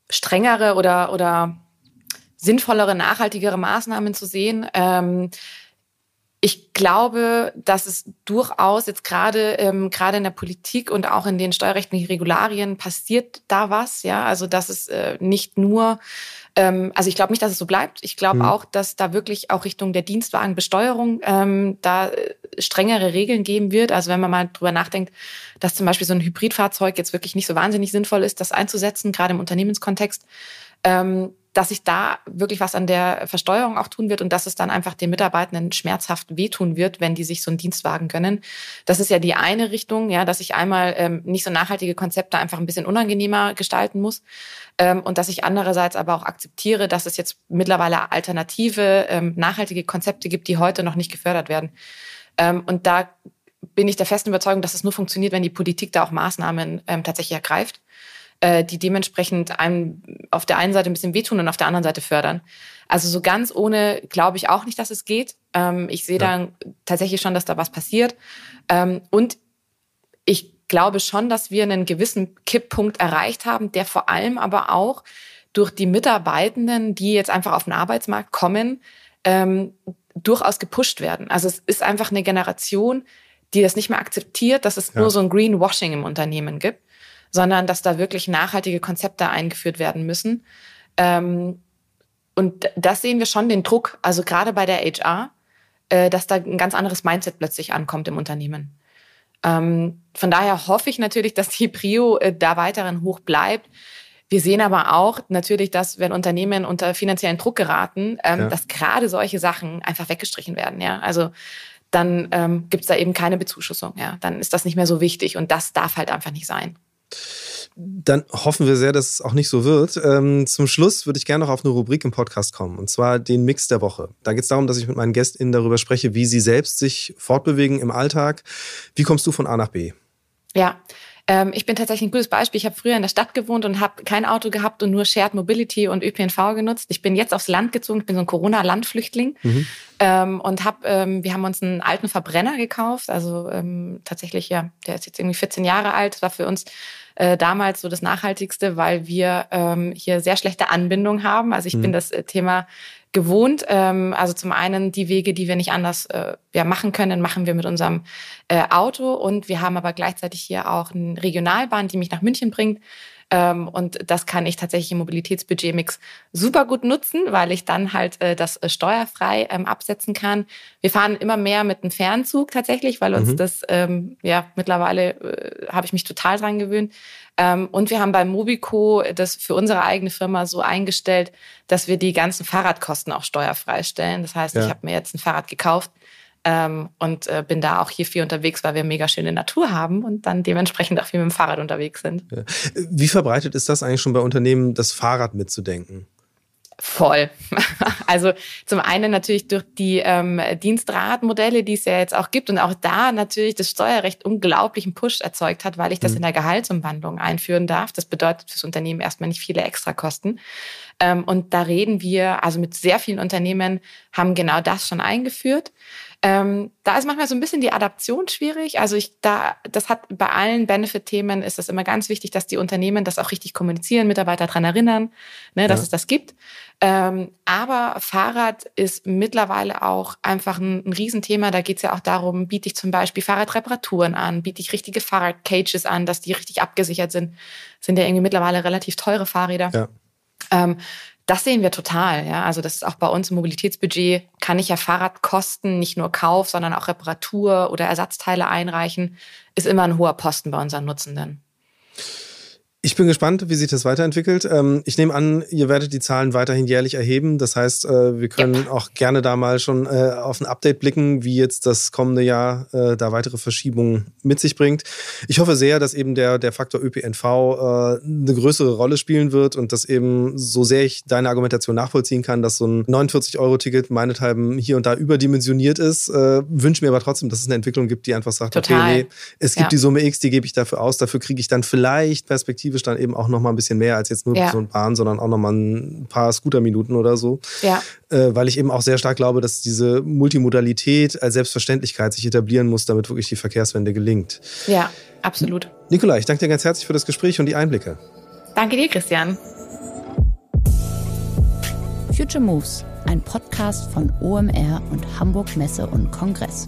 strengere oder, oder sinnvollere, nachhaltigere Maßnahmen zu sehen. Ähm, ich glaube, dass es durchaus jetzt gerade ähm, gerade in der Politik und auch in den steuerrechtlichen Regularien passiert da was, ja. Also dass es äh, nicht nur ähm, also ich glaube nicht, dass es so bleibt. Ich glaube mhm. auch, dass da wirklich auch Richtung der Dienstwagenbesteuerung ähm, da äh, strengere Regeln geben wird. Also wenn man mal drüber nachdenkt, dass zum Beispiel so ein Hybridfahrzeug jetzt wirklich nicht so wahnsinnig sinnvoll ist, das einzusetzen, gerade im Unternehmenskontext. Ähm, dass sich da wirklich was an der Versteuerung auch tun wird und dass es dann einfach den Mitarbeitenden schmerzhaft wehtun wird, wenn die sich so einen Dienstwagen gönnen. Das ist ja die eine Richtung, ja, dass ich einmal ähm, nicht so nachhaltige Konzepte einfach ein bisschen unangenehmer gestalten muss ähm, und dass ich andererseits aber auch akzeptiere, dass es jetzt mittlerweile alternative, ähm, nachhaltige Konzepte gibt, die heute noch nicht gefördert werden. Ähm, und da bin ich der festen Überzeugung, dass es nur funktioniert, wenn die Politik da auch Maßnahmen ähm, tatsächlich ergreift äh, die dementsprechend einem auf der einen Seite ein bisschen wehtun und auf der anderen Seite fördern. Also so ganz ohne glaube ich auch nicht, dass es geht. Ähm, ich sehe ja. da tatsächlich schon, dass da was passiert. Ähm, und ich glaube schon, dass wir einen gewissen Kipppunkt erreicht haben, der vor allem aber auch durch die Mitarbeitenden, die jetzt einfach auf den Arbeitsmarkt kommen, ähm, durchaus gepusht werden. Also es ist einfach eine Generation, die das nicht mehr akzeptiert, dass es ja. nur so ein Greenwashing im Unternehmen gibt sondern dass da wirklich nachhaltige Konzepte eingeführt werden müssen. Ähm, und das sehen wir schon den Druck, also gerade bei der HR, äh, dass da ein ganz anderes Mindset plötzlich ankommt im Unternehmen. Ähm, von daher hoffe ich natürlich, dass die Prio äh, da weiterhin hoch bleibt. Wir sehen aber auch natürlich, dass wenn Unternehmen unter finanziellen Druck geraten, ähm, ja. dass gerade solche Sachen einfach weggestrichen werden. Ja, also dann ähm, gibt es da eben keine Bezuschussung. Ja, dann ist das nicht mehr so wichtig und das darf halt einfach nicht sein. Dann hoffen wir sehr, dass es auch nicht so wird. Ähm, zum Schluss würde ich gerne noch auf eine Rubrik im Podcast kommen, und zwar den Mix der Woche. Da geht es darum, dass ich mit meinen GästInnen darüber spreche, wie sie selbst sich fortbewegen im Alltag. Wie kommst du von A nach B? Ja, ähm, ich bin tatsächlich ein gutes Beispiel. Ich habe früher in der Stadt gewohnt und habe kein Auto gehabt und nur Shared Mobility und ÖPNV genutzt. Ich bin jetzt aufs Land gezogen. Ich bin so ein Corona-Landflüchtling mhm. ähm, und hab, ähm, wir haben uns einen alten Verbrenner gekauft. Also ähm, tatsächlich, ja, der ist jetzt irgendwie 14 Jahre alt. Das war für uns äh, damals so das Nachhaltigste, weil wir ähm, hier sehr schlechte Anbindung haben. Also ich mhm. bin das äh, Thema gewohnt. Ähm, also zum einen die Wege, die wir nicht anders äh, ja, machen können, machen wir mit unserem äh, Auto. Und wir haben aber gleichzeitig hier auch eine Regionalbahn, die mich nach München bringt. Ähm, und das kann ich tatsächlich im Mobilitätsbudgetmix super gut nutzen, weil ich dann halt äh, das äh, steuerfrei ähm, absetzen kann. Wir fahren immer mehr mit einem Fernzug tatsächlich, weil uns mhm. das, ähm, ja, mittlerweile äh, habe ich mich total dran gewöhnt. Und wir haben bei Mobico das für unsere eigene Firma so eingestellt, dass wir die ganzen Fahrradkosten auch steuerfrei stellen. Das heißt, ja. ich habe mir jetzt ein Fahrrad gekauft ähm, und äh, bin da auch hier viel unterwegs, weil wir mega schöne Natur haben und dann dementsprechend auch viel mit dem Fahrrad unterwegs sind. Ja. Wie verbreitet ist das eigentlich schon bei Unternehmen, das Fahrrad mitzudenken? Voll. [LAUGHS] Also zum einen natürlich durch die ähm, Dienstratmodelle, die es ja jetzt auch gibt und auch da natürlich das Steuerrecht unglaublichen Push erzeugt hat, weil ich das mhm. in der Gehaltsumwandlung einführen darf. Das bedeutet fürs Unternehmen erstmal nicht viele Extrakosten. Ähm, und da reden wir, also mit sehr vielen Unternehmen haben genau das schon eingeführt. Ähm, da ist manchmal so ein bisschen die Adaption schwierig. Also ich da, das hat bei allen Benefit-Themen ist es immer ganz wichtig, dass die Unternehmen das auch richtig kommunizieren, Mitarbeiter daran erinnern, ne, dass ja. es das gibt. Ähm, aber Fahrrad ist mittlerweile auch einfach ein, ein Riesenthema. Da geht es ja auch darum, biete ich zum Beispiel Fahrradreparaturen an, biete ich richtige Fahrradcages an, dass die richtig abgesichert sind. Sind ja irgendwie mittlerweile relativ teure Fahrräder. Ja. Ähm, das sehen wir total. Ja. Also das ist auch bei uns im Mobilitätsbudget, kann ich ja Fahrradkosten nicht nur Kauf, sondern auch Reparatur oder Ersatzteile einreichen, ist immer ein hoher Posten bei unseren Nutzenden. Ich bin gespannt, wie sich das weiterentwickelt. Ähm, ich nehme an, ihr werdet die Zahlen weiterhin jährlich erheben. Das heißt, äh, wir können ja. auch gerne da mal schon äh, auf ein Update blicken, wie jetzt das kommende Jahr äh, da weitere Verschiebungen mit sich bringt. Ich hoffe sehr, dass eben der, der Faktor ÖPNV eine größere Rolle spielen wird und dass eben, so sehr ich deine Argumentation nachvollziehen kann, dass so ein 49-Euro-Ticket meinethalben hier und da überdimensioniert ist, wünsche mir aber trotzdem, dass es eine Entwicklung gibt, die einfach sagt, Total. okay, nee, es gibt ja. die Summe X, die gebe ich dafür aus, dafür kriege ich dann vielleicht Perspektive perspektivisch dann eben auch noch mal ein bisschen mehr als jetzt nur ja. so ein Bahn, sondern auch noch mal ein paar Scooterminuten oder so. Ja. Äh, weil ich eben auch sehr stark glaube, dass diese Multimodalität als Selbstverständlichkeit sich etablieren muss, damit wirklich die Verkehrswende gelingt. Ja, absolut. Nikola, ich danke dir ganz herzlich für das Gespräch und die Einblicke. Danke dir, Christian. Future Moves ein Podcast von OMR und Hamburg Messe und Kongress.